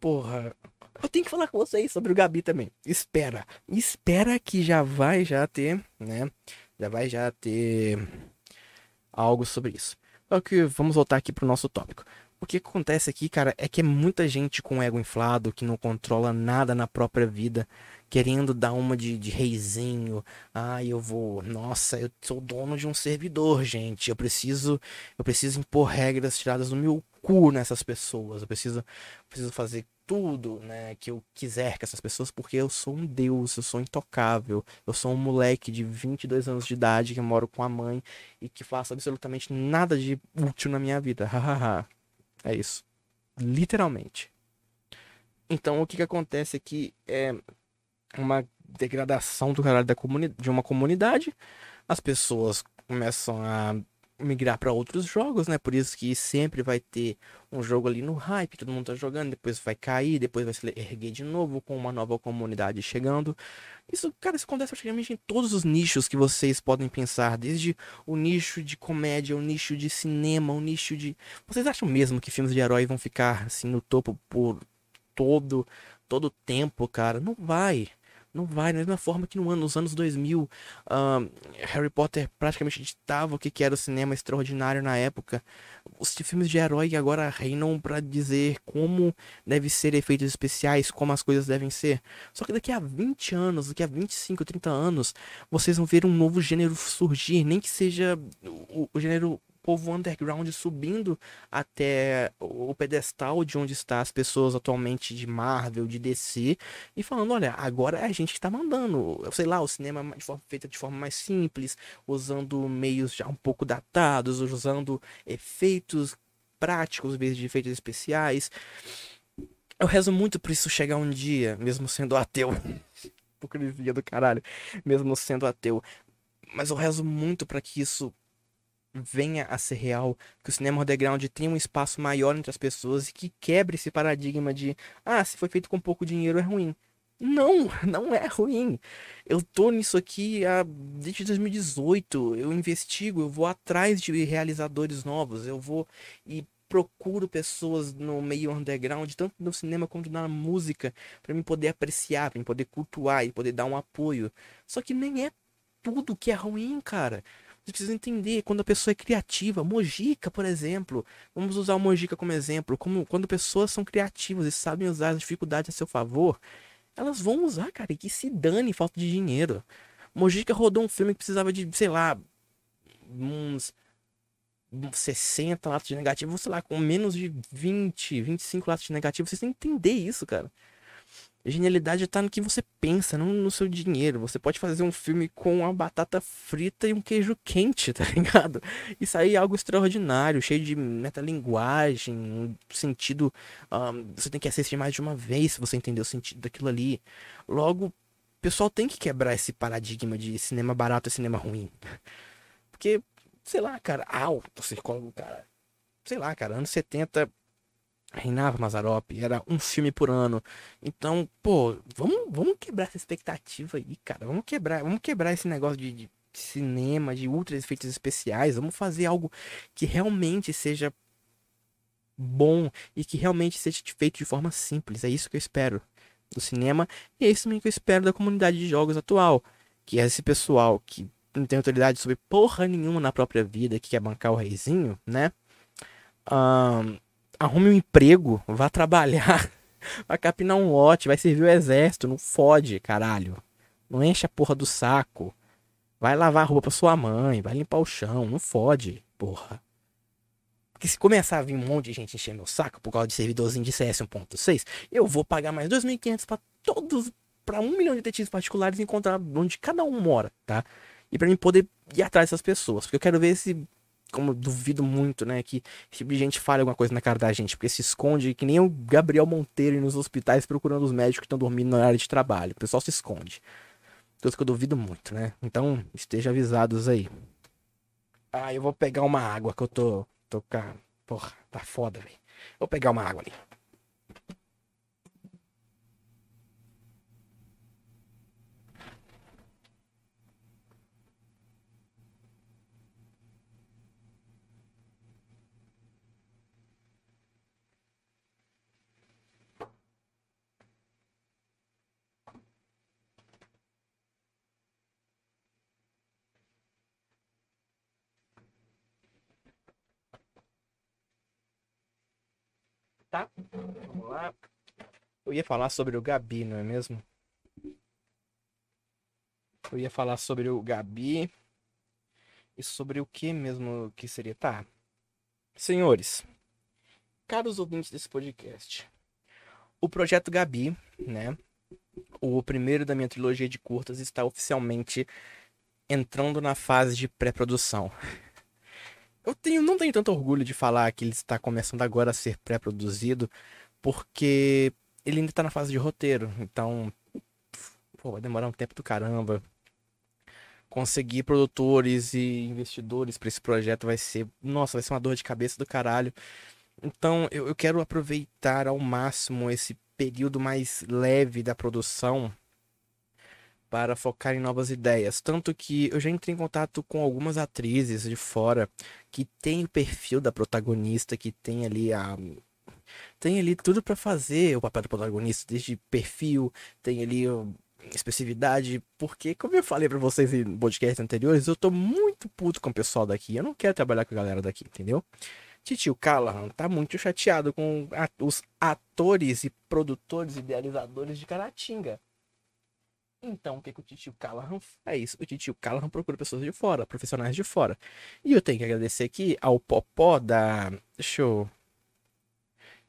Speaker 3: Porra, eu tenho que falar com vocês sobre o Gabi também. Espera. Espera que já vai já ter, né? Já vai já ter algo sobre isso. Só que vamos voltar aqui pro nosso tópico. O que acontece aqui, cara, é que é muita gente com ego inflado, que não controla nada na própria vida, querendo dar uma de, de reizinho. Ah, eu vou. Nossa, eu sou dono de um servidor, gente. Eu preciso. Eu preciso impor regras tiradas do meu cu nessas pessoas. Eu preciso, preciso fazer tudo, né, que eu quiser com essas pessoas, porque eu sou um deus, eu sou intocável. Eu sou um moleque de 22 anos de idade que moro com a mãe e que faço absolutamente nada de útil na minha vida. <laughs> é isso. Literalmente. Então, o que que acontece aqui é uma degradação do caralho da de uma comunidade. As pessoas começam a migrar para outros jogos, né? Por isso que sempre vai ter um jogo ali no hype, todo mundo tá jogando, depois vai cair, depois vai se erguer de novo com uma nova comunidade chegando. Isso, cara, isso acontece praticamente em todos os nichos que vocês podem pensar, desde o nicho de comédia, o nicho de cinema, o nicho de Vocês acham mesmo que filmes de herói vão ficar assim no topo por todo todo tempo, cara? Não vai. Não vai, da mesma forma que no ano, nos anos 2000, uh, Harry Potter praticamente ditava o que, que era o cinema extraordinário na época. Os filmes de herói agora reinam para dizer como deve ser efeitos especiais, como as coisas devem ser. Só que daqui a 20 anos, daqui a 25, 30 anos, vocês vão ver um novo gênero surgir, nem que seja o, o gênero povo underground subindo até o pedestal de onde está as pessoas atualmente de Marvel, de DC, e falando, olha, agora é a gente que está mandando, sei lá, o cinema de forma, feita de forma mais simples, usando meios já um pouco datados, usando efeitos práticos em vez de efeitos especiais. Eu rezo muito por isso chegar um dia, mesmo sendo ateu. <laughs> Hipocrisia do caralho. Mesmo sendo ateu. Mas eu rezo muito para que isso venha a ser real, que o cinema underground tenha um espaço maior entre as pessoas e que quebre esse paradigma de ah, se foi feito com pouco dinheiro é ruim. Não, <laughs> não é ruim. Eu tô nisso aqui há, desde 2018. Eu investigo, eu vou atrás de realizadores novos, eu vou e procuro pessoas no meio underground, tanto no cinema quanto na música, para me poder apreciar, para me poder cultuar e poder dar um apoio. Só que nem é tudo que é ruim, cara. Você precisa entender quando a pessoa é criativa. Mojica, por exemplo. Vamos usar o Mojica como exemplo. Como quando pessoas são criativas e sabem usar as dificuldades a seu favor, elas vão usar, cara. E que se dane falta de dinheiro. Mojica rodou um filme que precisava de, sei lá, uns 60 latas de negativo, sei lá, com menos de 20, 25 latas de negativo, vocês têm que entender isso, cara. Genialidade está no que você pensa, não no seu dinheiro. Você pode fazer um filme com uma batata frita e um queijo quente, <laughs> tá ligado? E sair algo extraordinário, cheio de metalinguagem, um sentido. Um, você tem que assistir mais de uma vez se você entender o sentido daquilo ali. Logo, o pessoal tem que quebrar esse paradigma de cinema barato e cinema ruim. Porque sei lá, cara, alto circungo, cara. Sei lá, cara, anos 70 reinava Mazarop, era um filme por ano. Então, pô, vamos, vamos quebrar essa expectativa aí, cara. Vamos quebrar, vamos quebrar esse negócio de, de cinema, de ultra efeitos especiais. Vamos fazer algo que realmente seja bom e que realmente seja feito de forma simples. É isso que eu espero do cinema e é isso também que eu espero da comunidade de jogos atual, que é esse pessoal que não tem autoridade sobre porra nenhuma na própria vida, que quer bancar o reizinho, né? Um, arrume um emprego, vá trabalhar, <laughs> vai capinar um lote, vai servir o exército, não fode, caralho. Não enche a porra do saco. Vai lavar a roupa pra sua mãe, vai limpar o chão, não fode, porra. Porque se começar a vir um monte de gente encher meu saco por causa de servidorzinho de CS 1.6, eu vou pagar mais 2.500 para todos, para um milhão de detetives particulares encontrar onde cada um mora, tá? e para mim poder ir atrás dessas pessoas. Porque eu quero ver se, como duvido muito, né, que esse tipo de gente fale alguma coisa na cara da gente, porque se esconde que nem o Gabriel Monteiro nos hospitais procurando os médicos que estão dormindo na área de trabalho. O pessoal se esconde. Coisa que eu duvido muito, né? Então, esteja avisados aí. Ah, eu vou pegar uma água que eu tô. tô Porra, tá foda, velho. Vou pegar uma água ali. Tá? Vamos lá. Eu ia falar sobre o Gabi, não é mesmo? Eu ia falar sobre o Gabi. E sobre o que mesmo que seria? Tá. Senhores, caros ouvintes desse podcast, o projeto Gabi, né? O primeiro da minha trilogia de curtas está oficialmente entrando na fase de pré-produção. Eu tenho, não tenho tanto orgulho de falar que ele está começando agora a ser pré-produzido, porque ele ainda está na fase de roteiro. Então, pô, vai demorar um tempo do caramba. Conseguir produtores e investidores para esse projeto vai ser, nossa, vai ser uma dor de cabeça do caralho. Então, eu, eu quero aproveitar ao máximo esse período mais leve da produção para focar em novas ideias. Tanto que eu já entrei em contato com algumas atrizes de fora que tem o perfil da protagonista, que tem ali a. Tem ali tudo para fazer o papel do protagonista, desde perfil, tem ali expressividade, porque, como eu falei para vocês em podcasts anteriores, eu tô muito puto com o pessoal daqui. Eu não quero trabalhar com a galera daqui, entendeu? Titio Callahan tá muito chateado com os atores e produtores idealizadores de Caratinga. Então, o que, que o titio Callahan faz? O titio Callahan procura pessoas de fora, profissionais de fora. E eu tenho que agradecer aqui ao Popó da. Deixa eu.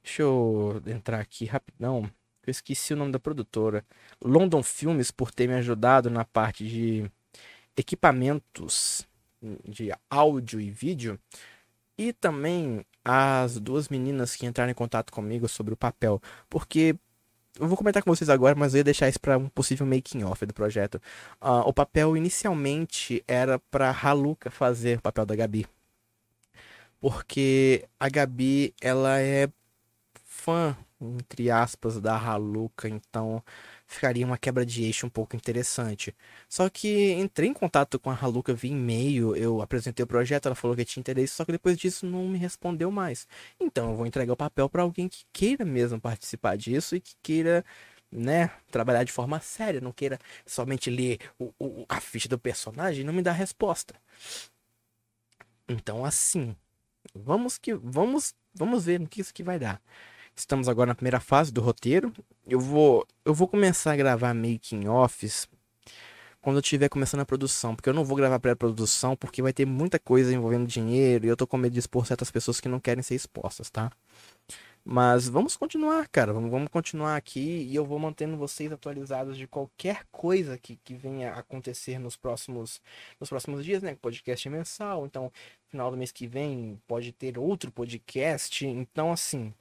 Speaker 3: Deixa eu entrar aqui rapidão. Eu esqueci o nome da produtora. London Filmes por ter me ajudado na parte de equipamentos de áudio e vídeo. E também as duas meninas que entraram em contato comigo sobre o papel. Porque eu vou comentar com vocês agora, mas eu ia deixar isso para um possível making off do projeto. Uh, o papel inicialmente era para Haluka fazer o papel da Gabi. Porque a Gabi, ela é fã, entre aspas, da Haluka, então ficaria uma quebra de eixo um pouco interessante. Só que entrei em contato com a Haluka via e-mail, eu apresentei o projeto, ela falou que tinha interesse, só que depois disso não me respondeu mais. Então eu vou entregar o papel para alguém que queira mesmo participar disso e que queira né, trabalhar de forma séria, não queira somente ler o, o, a ficha do personagem e não me dar resposta. Então assim, vamos que vamos vamos ver no que isso que vai dar. Estamos agora na primeira fase do roteiro. Eu vou, eu vou começar a gravar making offs quando eu estiver começando a produção, porque eu não vou gravar pré-produção porque vai ter muita coisa envolvendo dinheiro e eu tô com medo de expor certas pessoas que não querem ser expostas, tá? Mas vamos continuar, cara. Vamos, vamos continuar aqui e eu vou mantendo vocês atualizados de qualquer coisa que, que venha acontecer nos próximos, nos próximos dias, né? Podcast mensal. Então, final do mês que vem pode ter outro podcast. Então, assim,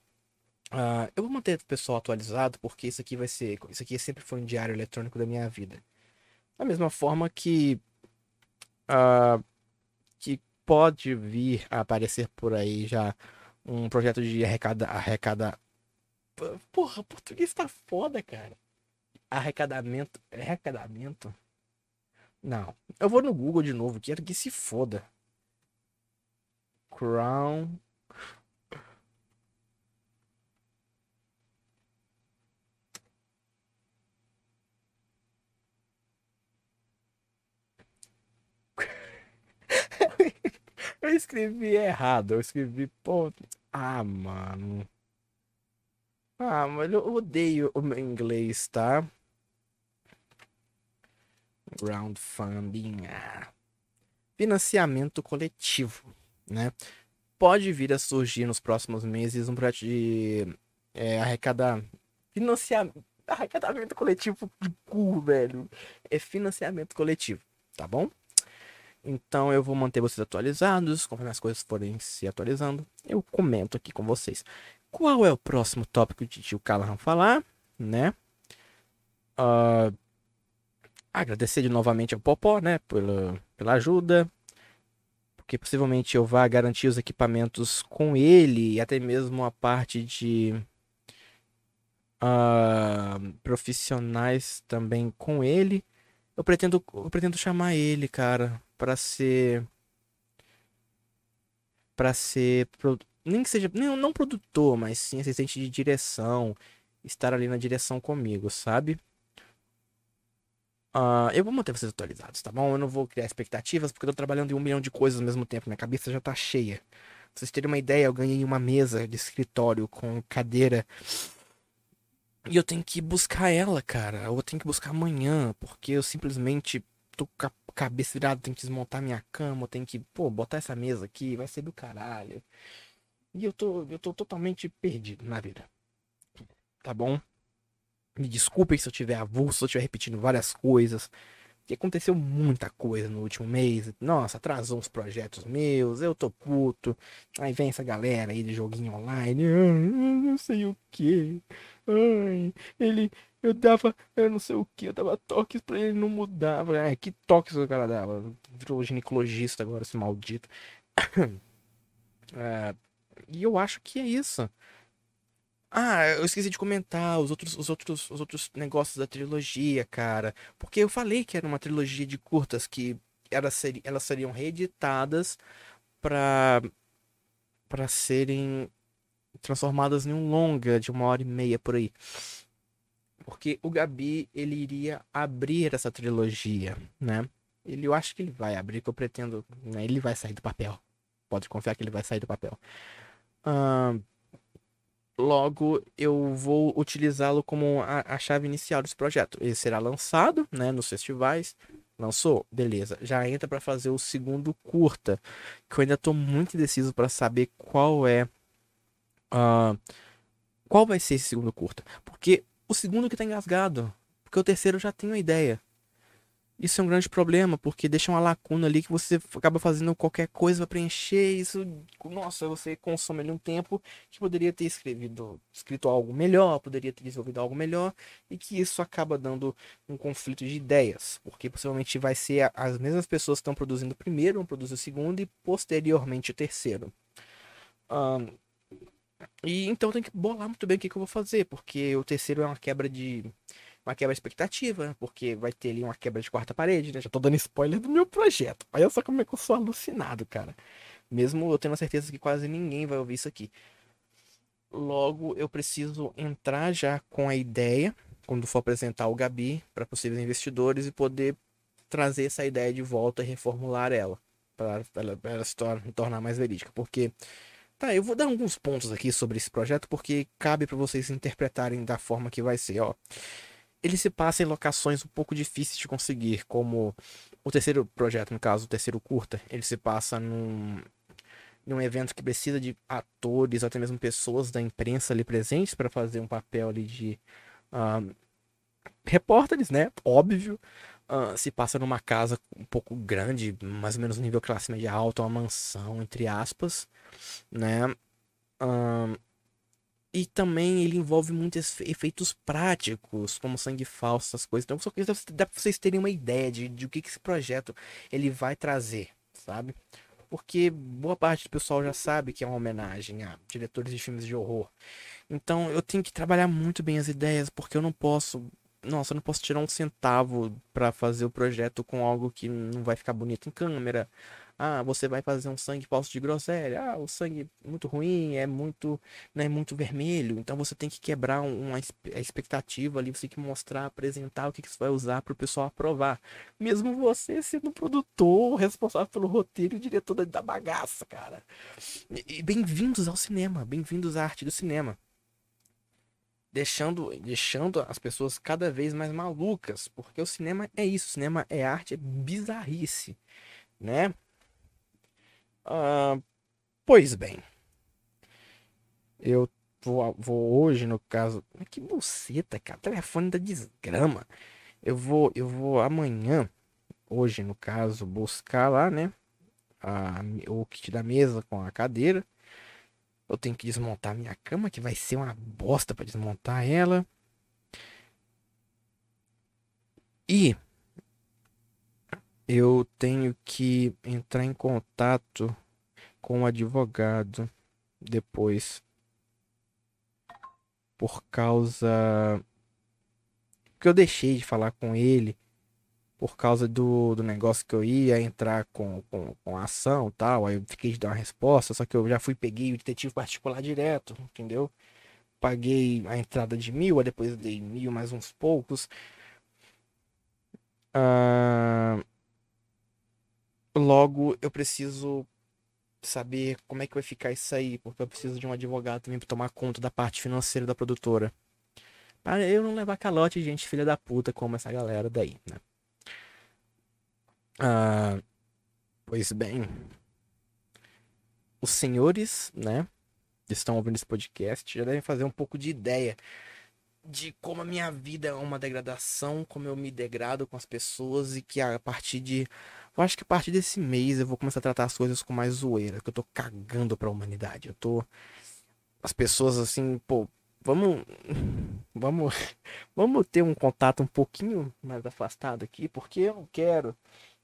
Speaker 3: Uh, eu vou manter o pessoal atualizado porque isso aqui vai ser. Isso aqui sempre foi um diário eletrônico da minha vida. Da mesma forma que. Uh, que pode vir a aparecer por aí já um projeto de arrecada. arrecada Porra, português tá foda, cara. Arrecadamento. Arrecadamento? Não. Eu vou no Google de novo, quero que se foda. Crown <laughs> eu escrevi errado. Eu escrevi ponto. Ah, mano. Ah, mas eu odeio o meu inglês, tá? Crowdfunding. Ah. Financiamento coletivo, né? Pode vir a surgir nos próximos meses um projeto de é, arrecadar. Financiamento. Arrecadamento coletivo de cu, velho. É financiamento coletivo, tá bom? Então eu vou manter vocês atualizados, conforme as coisas forem se atualizando, eu comento aqui com vocês. Qual é o próximo tópico de tio Callahan falar, né? Uh, agradecer de novamente ao Popó, né, pela, pela ajuda, porque possivelmente eu vá garantir os equipamentos com ele e até mesmo a parte de uh, profissionais também com ele. Eu pretendo, eu pretendo chamar ele, cara, para ser para ser nem que seja nem não produtor, mas sim assistente de direção, estar ali na direção comigo, sabe? Uh, eu vou manter vocês atualizados, tá bom? Eu não vou criar expectativas porque eu tô trabalhando em um milhão de coisas ao mesmo tempo. Minha cabeça já tá cheia. Pra vocês terem uma ideia, eu ganhei uma mesa de escritório com cadeira. E eu tenho que buscar ela, cara. Eu tenho que buscar amanhã, porque eu simplesmente tô com a cabeça virada, tenho que desmontar minha cama, tenho que, pô, botar essa mesa aqui, vai ser do caralho. E eu tô, eu tô totalmente perdido na vida. Tá bom? Me desculpem se eu tiver avulso, se eu estiver repetindo várias coisas. Que aconteceu muita coisa no último mês. Nossa, atrasou uns projetos meus, eu tô puto. Aí vem essa galera aí de joguinho online. não sei o que. Ai, ele, eu dava, eu não sei o que, eu dava toques pra ele não mudar. Ai, que toques o cara dava? Virou ginecologista agora, esse maldito. <coughs> é, e eu acho que é isso. Ah, eu esqueci de comentar os outros, os outros, os outros negócios da trilogia, cara. Porque eu falei que era uma trilogia de curtas que elas, seri elas seriam reeditadas para para serem transformadas em um longa de uma hora e meia por aí. Porque o Gabi, ele iria abrir essa trilogia, né? Ele, eu acho que ele vai abrir, que eu pretendo. Né? Ele vai sair do papel. Pode confiar que ele vai sair do papel. Uh, Logo, eu vou utilizá-lo como a, a, chave inicial desse projeto. Ele será lançado né, nos festivais. Lançou? Beleza. Já entra para fazer o segundo curta. Que eu ainda estou muito indeciso para saber qual é. Uh, qual vai ser esse segundo curta. Porque o segundo que tá engasgado. Porque o terceiro eu já tenho a ideia. Isso é um grande problema, porque deixa uma lacuna ali que você acaba fazendo qualquer coisa para preencher. Isso, nossa, você consome ali um tempo que poderia ter escrevido, escrito algo melhor, poderia ter desenvolvido algo melhor, e que isso acaba dando um conflito de ideias, porque possivelmente vai ser as mesmas pessoas que estão produzindo o primeiro, vão produzir o segundo e posteriormente o terceiro. Um, e então tem que bolar muito bem o que, que eu vou fazer, porque o terceiro é uma quebra de uma quebra de expectativa, porque vai ter ali uma quebra de quarta parede, né? Já tô dando spoiler do meu projeto. Olha só como é que eu sou alucinado, cara. Mesmo eu tendo a certeza que quase ninguém vai ouvir isso aqui. Logo, eu preciso entrar já com a ideia, quando for apresentar o Gabi para possíveis investidores e poder trazer essa ideia de volta e reformular ela, para ela, ela se tornar mais verídica. Porque Tá, eu vou dar alguns pontos aqui sobre esse projeto porque cabe para vocês interpretarem da forma que vai ser, ó ele se passa em locações um pouco difíceis de conseguir, como o terceiro projeto, no caso, o terceiro curta, ele se passa num, num evento que precisa de atores, até mesmo pessoas da imprensa ali presentes para fazer um papel ali de uh, repórteres, né? Óbvio. Uh, se passa numa casa um pouco grande, mais ou menos nível classe média alta, uma mansão, entre aspas, né? Uh, e também ele envolve muitos efeitos práticos, como sangue falso, essas coisas. Então, só que dá pra vocês terem uma ideia de, de o que, que esse projeto ele vai trazer, sabe? Porque boa parte do pessoal já sabe que é uma homenagem a diretores de filmes de horror. Então eu tenho que trabalhar muito bem as ideias, porque eu não posso. Nossa, eu não posso tirar um centavo para fazer o projeto com algo que não vai ficar bonito em câmera ah, você vai fazer um sangue falso de groselha. Ah, o sangue é muito ruim, é muito, né, muito vermelho. Então você tem que quebrar uma expectativa ali, você tem que mostrar, apresentar o que, que você vai usar para o pessoal aprovar. Mesmo você sendo produtor, responsável pelo roteiro e diretor da bagaça, cara. E, e bem-vindos ao cinema, bem-vindos à arte do cinema deixando, deixando as pessoas cada vez mais malucas, porque o cinema é isso, o cinema é arte, é bizarrice, né? Ah, pois bem. Eu vou, vou hoje, no caso. Que buceta, cara. Telefone da desgrama. Eu vou, eu vou amanhã, hoje, no caso, buscar lá, né? A, o kit da mesa com a cadeira. Eu tenho que desmontar minha cama, que vai ser uma bosta para desmontar ela. E eu tenho que entrar em contato com o advogado depois por causa que eu deixei de falar com ele por causa do, do negócio que eu ia entrar com, com, com a ação tal. Aí eu fiquei de dar uma resposta, só que eu já fui peguei o detetive particular direto, entendeu? Paguei a entrada de mil, aí depois dei mil mais uns poucos. Ah, Logo, eu preciso saber como é que vai ficar isso aí, porque eu preciso de um advogado também para tomar conta da parte financeira da produtora. Para eu não levar calote, gente, filha da puta, como essa galera daí, né? Ah, pois bem, os senhores, né, que estão ouvindo esse podcast já devem fazer um pouco de ideia de como a minha vida é uma degradação, como eu me degrado com as pessoas e que a partir de eu acho que a partir desse mês eu vou começar a tratar as coisas com mais zoeira, que eu tô cagando pra humanidade. Eu tô. As pessoas assim, pô, vamos. <laughs> Vamos. <laughs> Vamos ter um contato um pouquinho mais afastado aqui, porque eu não quero.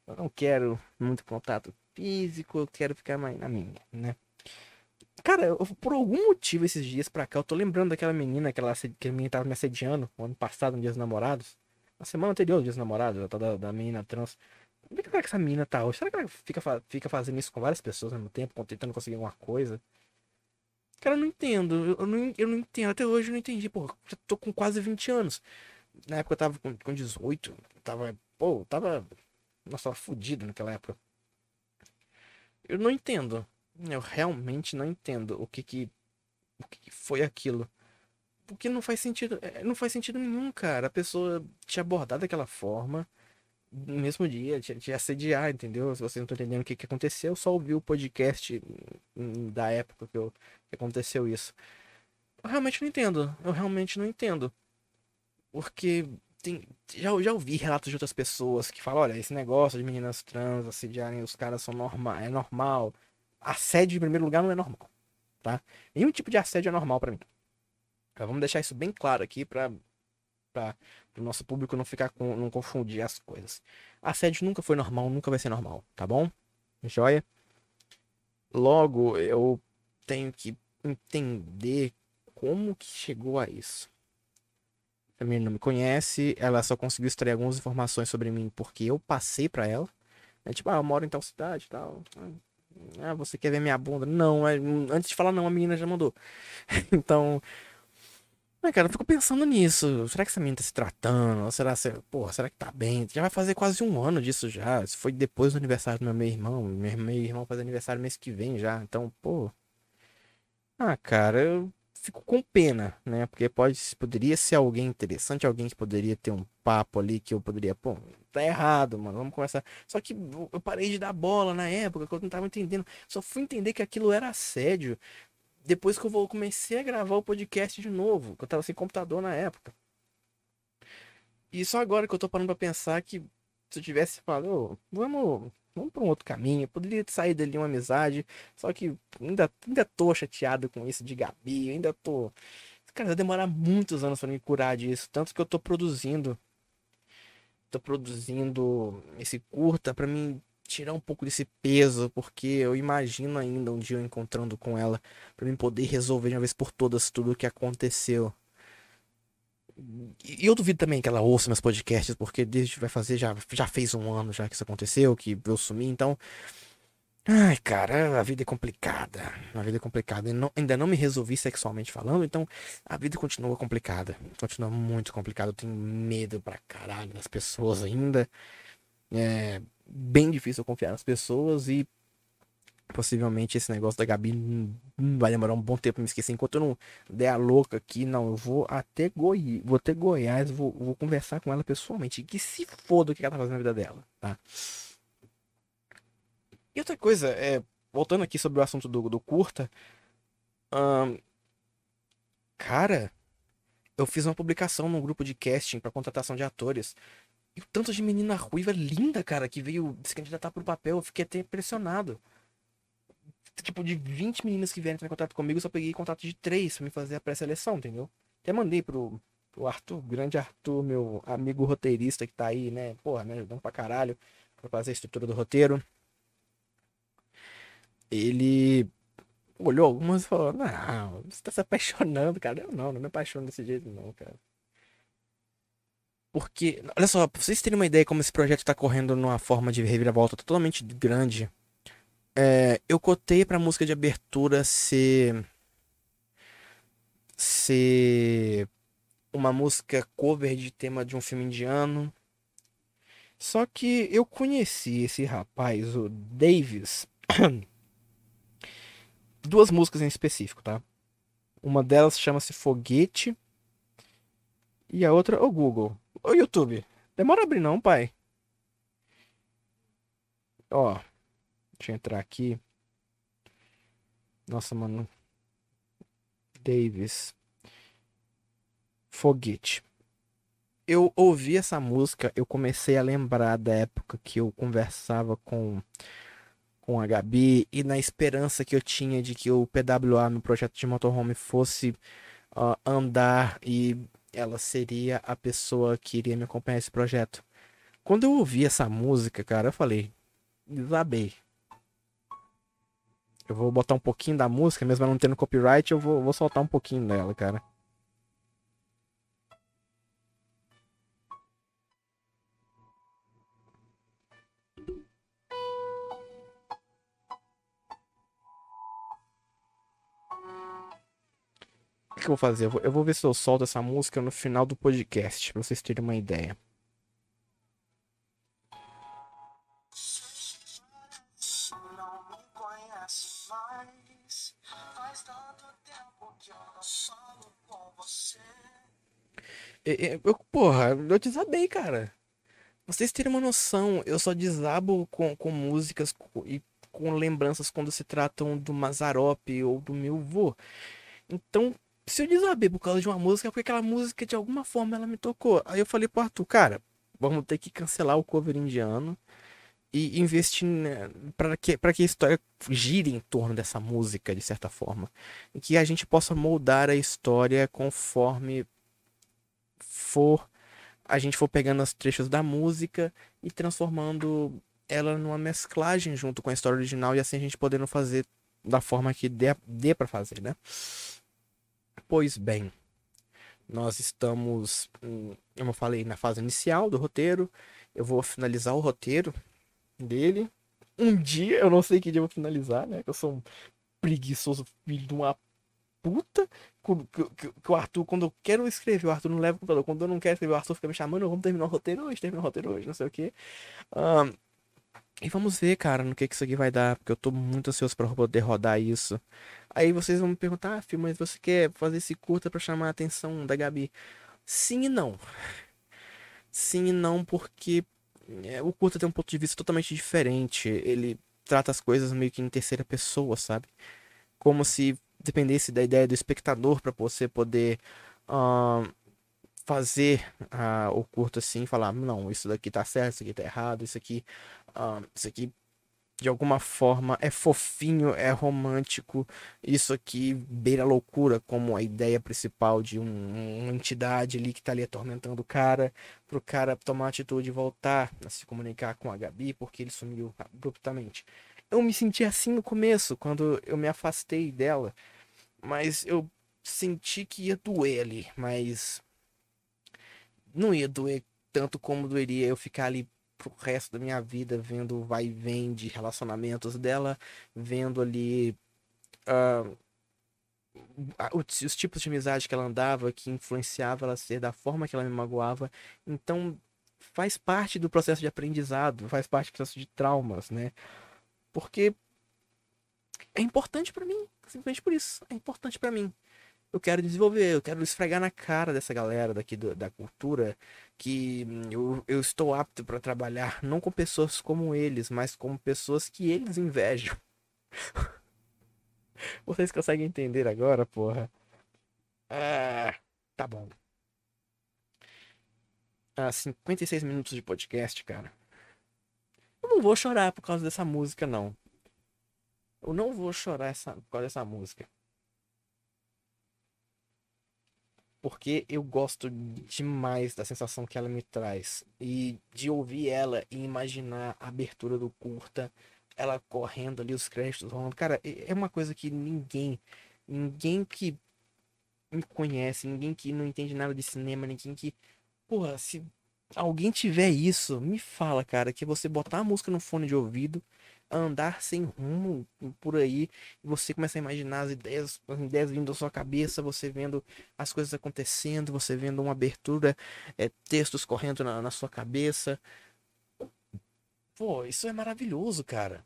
Speaker 3: Eu não quero muito contato físico, eu quero ficar mais na minha, né? Cara, eu, por algum motivo esses dias pra cá, eu tô lembrando daquela menina que, ela, que a menina tava me assediando no ano passado, no Dia dos Namorados. Na semana anterior, no Dia dos Namorados, da, da menina trans. Como é que essa mina tá hoje? Será que ela fica, fica fazendo isso com várias pessoas ao mesmo tempo, tentando conseguir alguma coisa? Cara, eu não entendo. Eu não, eu não entendo. Até hoje eu não entendi. Pô, já tô com quase 20 anos. Na época eu tava com, com 18. Tava. Pô, tava. Nossa, tava fudido naquela época. Eu não entendo. Eu realmente não entendo o que que o que foi aquilo. Porque não faz sentido, é, não faz sentido nenhum, cara. A pessoa te abordar daquela forma no mesmo dia, te, te assediar, entendeu? Se você não tá entendendo o que, que aconteceu, só ouviu o podcast hum, da época que, eu, que aconteceu isso. Eu realmente não entendo. Eu realmente não entendo. Porque tem, já, já ouvi relatos de outras pessoas que falam, olha, esse negócio de meninas trans assediarem os caras são normal, é normal. Assédio, em primeiro lugar, não é normal, tá? Nenhum tipo de assédio é normal para mim. Então, vamos deixar isso bem claro aqui pra, pra o nosso público não ficar com, não confundir as coisas. Assédio nunca foi normal, nunca vai ser normal, tá bom? Joia? Logo, eu tenho que entender como que chegou a isso. A menina não me conhece, ela só conseguiu extrair algumas informações sobre mim porque eu passei para ela. É tipo, ah, eu moro em tal cidade tal. Ah, você quer ver minha bunda? Não, é, antes de falar não, a menina já mandou. <laughs> então, é, cara, eu fico pensando nisso. Será que essa menina tá se tratando? Ou será, porra, será que tá bem? Já vai fazer quase um ano disso já. Isso foi depois do aniversário do meu meio irmão. Meu, meu irmão faz aniversário mês que vem já. Então, pô. Ah, cara, eu fico com pena, né? Porque pode, poderia ser alguém interessante, alguém que poderia ter um papo ali que eu poderia, pô, tá errado, mano, vamos conversar. Só que eu parei de dar bola na época, que eu não tava entendendo. Só fui entender que aquilo era assédio depois que eu vou, comecei a gravar o podcast de novo, que eu tava sem computador na época. E só agora que eu tô parando pra pensar que se eu tivesse falado, oh, vamos vamos para um outro caminho. Poderia sair dali uma amizade, só que ainda, ainda tô chateado com isso de Gabi, ainda tô. Cara, vai demorar muitos anos para me curar disso, tanto que eu tô produzindo. Tô produzindo esse curta para mim tirar um pouco desse peso, porque eu imagino ainda um dia eu encontrando com ela para mim poder resolver de uma vez por todas tudo o que aconteceu. E eu duvido também que ela ouça meus podcasts, porque desde vai fazer, já, já fez um ano já que isso aconteceu, que eu sumi, então. Ai, cara, a vida é complicada. A vida é complicada. Eu não, ainda não me resolvi sexualmente falando, então a vida continua complicada. Continua muito complicada. Eu tenho medo pra caralho das pessoas ainda. É bem difícil confiar nas pessoas e possivelmente esse negócio da Gabi vai demorar um bom tempo pra me esquecer. Enquanto eu não der a louca aqui, não, eu vou até Goi, vou até Goiás, vou, vou conversar com ela pessoalmente. Que se foda o que ela tá fazendo na vida dela, tá? E outra coisa, é, voltando aqui sobre o assunto do, do curta, hum, cara, eu fiz uma publicação num grupo de casting para contratação de atores. E o tanto de menina ruiva linda, cara, que veio se candidatar pro papel, eu fiquei até impressionado tipo, de 20 meninas que vieram entrar em contato comigo, eu só peguei contato de 3 pra me fazer a pré-seleção, entendeu? Até mandei pro, pro Arthur, grande Arthur, meu amigo roteirista que tá aí, né? Porra, me ajudando pra caralho pra fazer a estrutura do roteiro. Ele olhou algumas e falou: Não, você tá se apaixonando, cara. Eu não, não me apaixono desse jeito, não, cara. Porque, olha só, pra vocês terem uma ideia como esse projeto tá correndo numa forma de reviravolta totalmente grande é, eu cotei pra música de abertura ser. ser. uma música cover de tema de um filme indiano. Só que eu conheci esse rapaz, o Davis. <coughs> Duas músicas em específico, tá? Uma delas chama-se Foguete. E a outra, o Google. O YouTube. Demora a abrir não, pai. Ó. Deixa eu entrar aqui. Nossa, mano. Davis. Foguete. Eu ouvi essa música, eu comecei a lembrar da época que eu conversava com com a Gabi e na esperança que eu tinha de que o PWA no projeto de motorhome fosse uh, andar e ela seria a pessoa que iria me acompanhar nesse projeto. Quando eu ouvi essa música, cara, eu falei, desabei. Eu vou botar um pouquinho da música, mesmo não tendo copyright, eu vou, vou soltar um pouquinho dela, cara. Que eu vou fazer? Eu vou, eu vou ver se eu solto essa música no final do podcast, pra vocês terem uma ideia. Eu, porra, eu desabei, cara. Vocês terem uma noção, eu só desabo com, com músicas e com lembranças quando se tratam do Mazarop ou do meu vô. Então, se eu desabei por causa de uma música, é porque aquela música de alguma forma ela me tocou. Aí eu falei pro Arthur, cara, vamos ter que cancelar o cover indiano e investir né, para que, pra que a história gire em torno dessa música, de certa forma. E que a gente possa moldar a história conforme for a gente for pegando os trechos da música e transformando ela numa mesclagem junto com a história original e assim a gente podendo fazer da forma que dê, dê para fazer, né? Pois bem, nós estamos, como eu falei, na fase inicial do roteiro. Eu vou finalizar o roteiro dele. Um dia, eu não sei que dia eu vou finalizar, né? Eu sou um preguiçoso filho de uma puta. Que, que, que, o Arthur, quando eu quero escrever, o Arthur não leva o computador. Quando eu não quero escrever, o Arthur fica me chamando, vamos terminar o roteiro hoje, terminar o roteiro hoje, não sei o que. Um, e vamos ver, cara, no que, que isso aqui vai dar, porque eu tô muito ansioso pra poder rodar isso. Aí vocês vão me perguntar, ah, filho, mas você quer fazer esse curta pra chamar a atenção da Gabi? Sim e não. Sim e não, porque é, o curta tem um ponto de vista totalmente diferente. Ele trata as coisas meio que em terceira pessoa, sabe? Como se dependesse da ideia do espectador para você poder uh, fazer uh, o curto assim, falar, não, isso daqui tá certo, isso aqui tá errado, isso aqui, uh, isso aqui de alguma forma é fofinho, é romântico, isso aqui beira loucura como a ideia principal de um, uma entidade ali que tá ali atormentando o cara, pro cara tomar atitude e voltar a se comunicar com a Gabi porque ele sumiu abruptamente. Eu me senti assim no começo, quando eu me afastei dela, mas eu senti que ia doer ali, mas não ia doer tanto como doeria eu ficar ali pro resto da minha vida vendo o vai e vem de relacionamentos dela, vendo ali uh, os, os, tipos de amizade que ela andava, que influenciava ela ser da forma que ela me magoava. Então faz parte do processo de aprendizado, faz parte do processo de traumas, né? Porque é importante para mim, simplesmente por isso, é importante para mim eu quero desenvolver, eu quero esfregar na cara dessa galera daqui do, da cultura que eu, eu estou apto para trabalhar não com pessoas como eles, mas como pessoas que eles invejam. <laughs> Vocês conseguem entender agora, porra? Ah, tá bom. Ah, 56 minutos de podcast, cara. Eu não vou chorar por causa dessa música, não. Eu não vou chorar essa, por causa dessa música. Porque eu gosto demais da sensação que ela me traz e de ouvir ela e imaginar a abertura do curta, ela correndo ali os créditos rolando. Cara, é uma coisa que ninguém, ninguém que me conhece, ninguém que não entende nada de cinema, ninguém que, porra, se alguém tiver isso, me fala, cara, que você botar a música no fone de ouvido andar sem rumo por aí e você começa a imaginar as ideias, as ideias vindo da sua cabeça, você vendo as coisas acontecendo, você vendo uma abertura, é, textos correndo na, na sua cabeça. Pô, isso é maravilhoso, cara.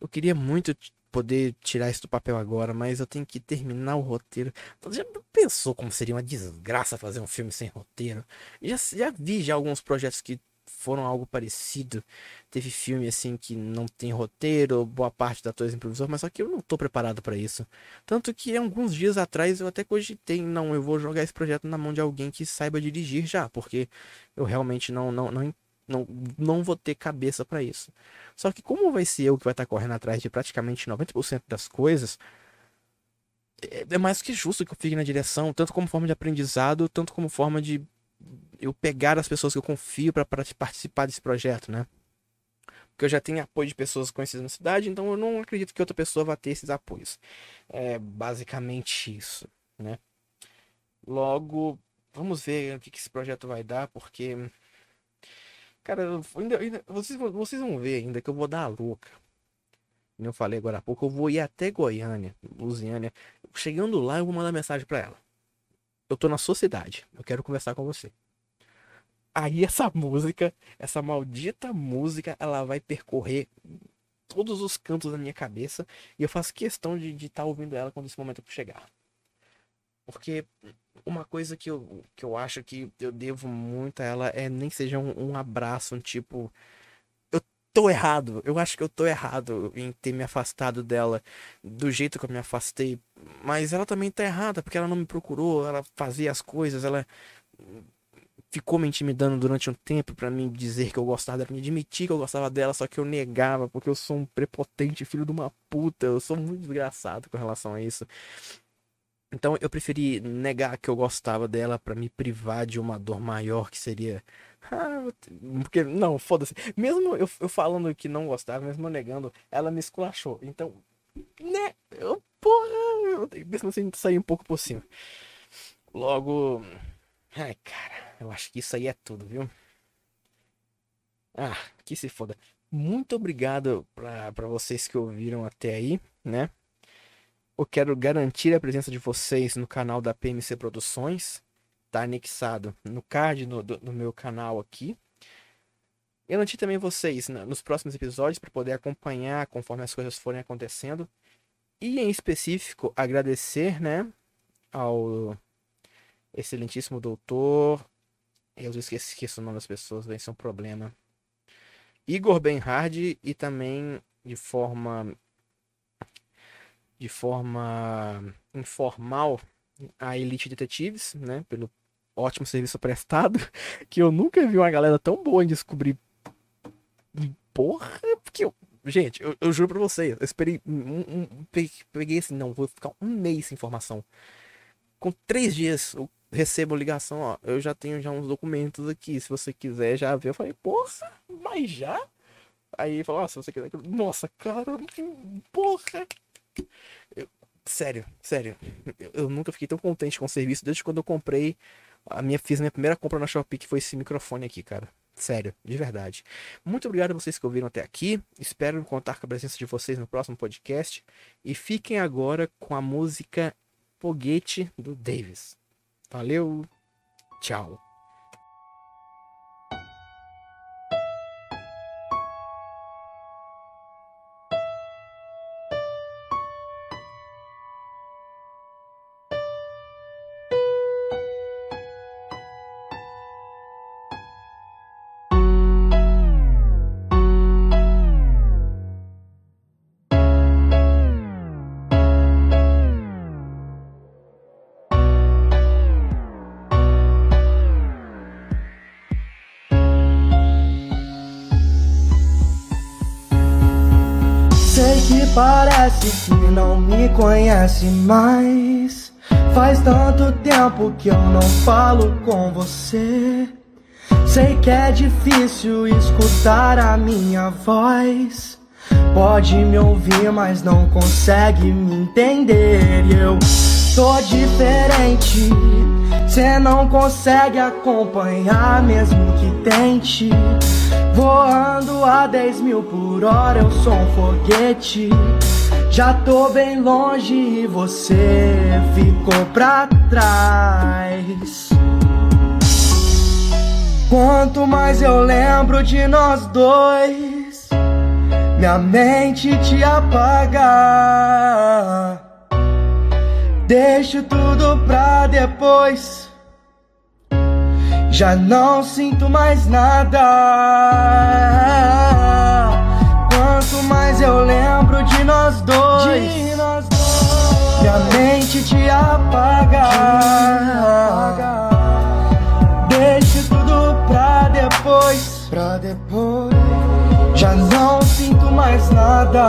Speaker 3: Eu queria muito poder tirar isso do papel agora, mas eu tenho que terminar o roteiro. Já pensou como seria uma desgraça fazer um filme sem roteiro? Já, já vi já alguns projetos que foram algo parecido. Teve filme assim que não tem roteiro, boa parte da atores improvisou, mas só que eu não tô preparado para isso. Tanto que alguns dias atrás eu até cogitei, não, eu vou jogar esse projeto na mão de alguém que saiba dirigir já, porque eu realmente não não não não, não vou ter cabeça para isso. Só que como vai ser eu que vai estar tá correndo atrás de praticamente 90% das coisas, é, é mais que justo que eu fique na direção, tanto como forma de aprendizado, tanto como forma de eu pegar as pessoas que eu confio para participar desse projeto, né? Porque eu já tenho apoio de pessoas conhecidas na cidade, então eu não acredito que outra pessoa vá ter esses apoios. É basicamente isso, né? Logo, vamos ver o que, que esse projeto vai dar, porque. Cara, ainda, ainda, vocês, vocês vão ver ainda que eu vou dar a louca. Como eu falei agora há pouco, eu vou ir até Goiânia, Lusiânia. Chegando lá, eu vou mandar mensagem para ela eu tô na sua cidade, eu quero conversar com você. Aí essa <laughs> música, essa maldita música, ela vai percorrer todos os cantos da minha cabeça e eu faço questão de estar tá ouvindo ela quando esse momento chegar. Porque uma coisa que eu, que eu acho que eu devo muito a ela é nem seja um, um abraço, um tipo. Tô errado. Eu acho que eu tô errado em ter me afastado dela do jeito que eu me afastei. Mas ela também tá errada, porque ela não me procurou, ela fazia as coisas, ela ficou me intimidando durante um tempo para me dizer que eu gostava dela, me admitir que eu gostava dela, só que eu negava porque eu sou um prepotente filho de uma puta, eu sou muito desgraçado com relação a isso. Então eu preferi negar que eu gostava dela para me privar de uma dor maior que seria. Ah, porque, não, foda-se. Mesmo eu, eu falando que não gostava, mesmo negando, ela me esculachou. Então, né? Eu, porra, eu, mesmo assim, sair um pouco por cima. Logo. Ai, cara, eu acho que isso aí é tudo, viu? Ah, que se foda. Muito obrigado para vocês que ouviram até aí, né? Eu quero garantir a presença de vocês no canal da PMC Produções. Tá anexado no card no, do, no meu canal aqui. Garantir também vocês né, nos próximos episódios para poder acompanhar conforme as coisas forem acontecendo. E em específico agradecer, né, ao excelentíssimo doutor. Eu esqueci, esqueço o nome das pessoas, vai ser um problema. Igor Benhard e também de forma de forma informal a Elite Detetives, né? Pelo ótimo serviço prestado, <laughs> que eu nunca vi uma galera tão boa em descobrir. Porra, porque eu. Gente, eu, eu juro pra vocês, eu esperei. Um, um, peguei assim, não, vou ficar um mês sem informação. Com três dias eu recebo ligação, ó. Eu já tenho já uns documentos aqui. Se você quiser já ver. Eu falei, porra, mas já? Aí falou, ó, se você quiser. Nossa, cara, porra. Eu, sério, sério. Eu, eu, nunca fiquei tão contente com o serviço desde quando eu comprei. A minha, fiz a minha primeira compra na Shopee, que foi esse microfone aqui, cara. Sério, de verdade. Muito obrigado a vocês que ouviram até aqui. Espero contar com a presença de vocês no próximo podcast. E fiquem agora com a música Foguete do Davis. Valeu, tchau.
Speaker 5: Parece que não me conhece mais. Faz tanto tempo que eu não falo com você. Sei que é difícil escutar a minha voz. Pode me ouvir, mas não consegue me entender. Eu tô diferente. Cê não consegue acompanhar, mesmo que tente. Voando a 10 mil por hora, eu sou um foguete. Já tô bem longe e você ficou pra trás. Quanto mais eu lembro de nós dois, minha mente te apaga. Deixo tudo pra depois. Já não sinto mais nada. Quanto mais eu lembro de nós dois, de nós dois minha mente te apaga. Deixo tudo pra depois, pra depois. Já não sinto mais nada.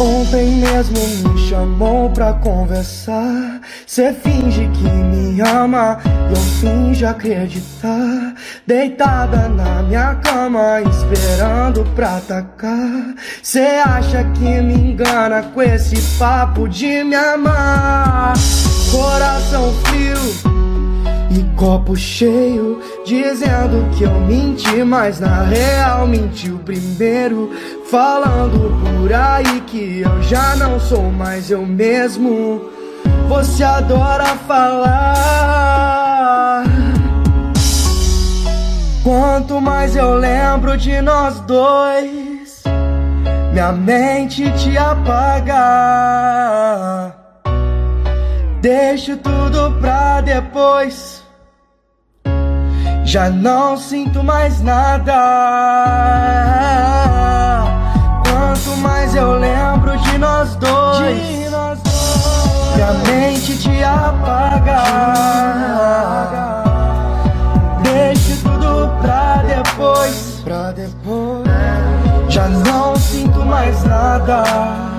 Speaker 5: Ontem mesmo me chamou pra conversar. Cê finge que me ama e eu finjo acreditar. Deitada na minha cama, esperando pra atacar. Cê acha que me engana com esse papo de me amar? Coração frio e copo cheio, dizendo que eu menti, mas na real mentiu primeiro. Falando por aí que eu já não sou mais eu mesmo. Você adora falar Quanto mais eu lembro de nós dois, minha mente te apaga. Deixo tudo pra depois. Já não sinto mais nada. Quanto mais eu lembro de nós dois, dois minha mente te apaga. Deixo tudo pra depois. Pra depois. Já não sinto mais nada.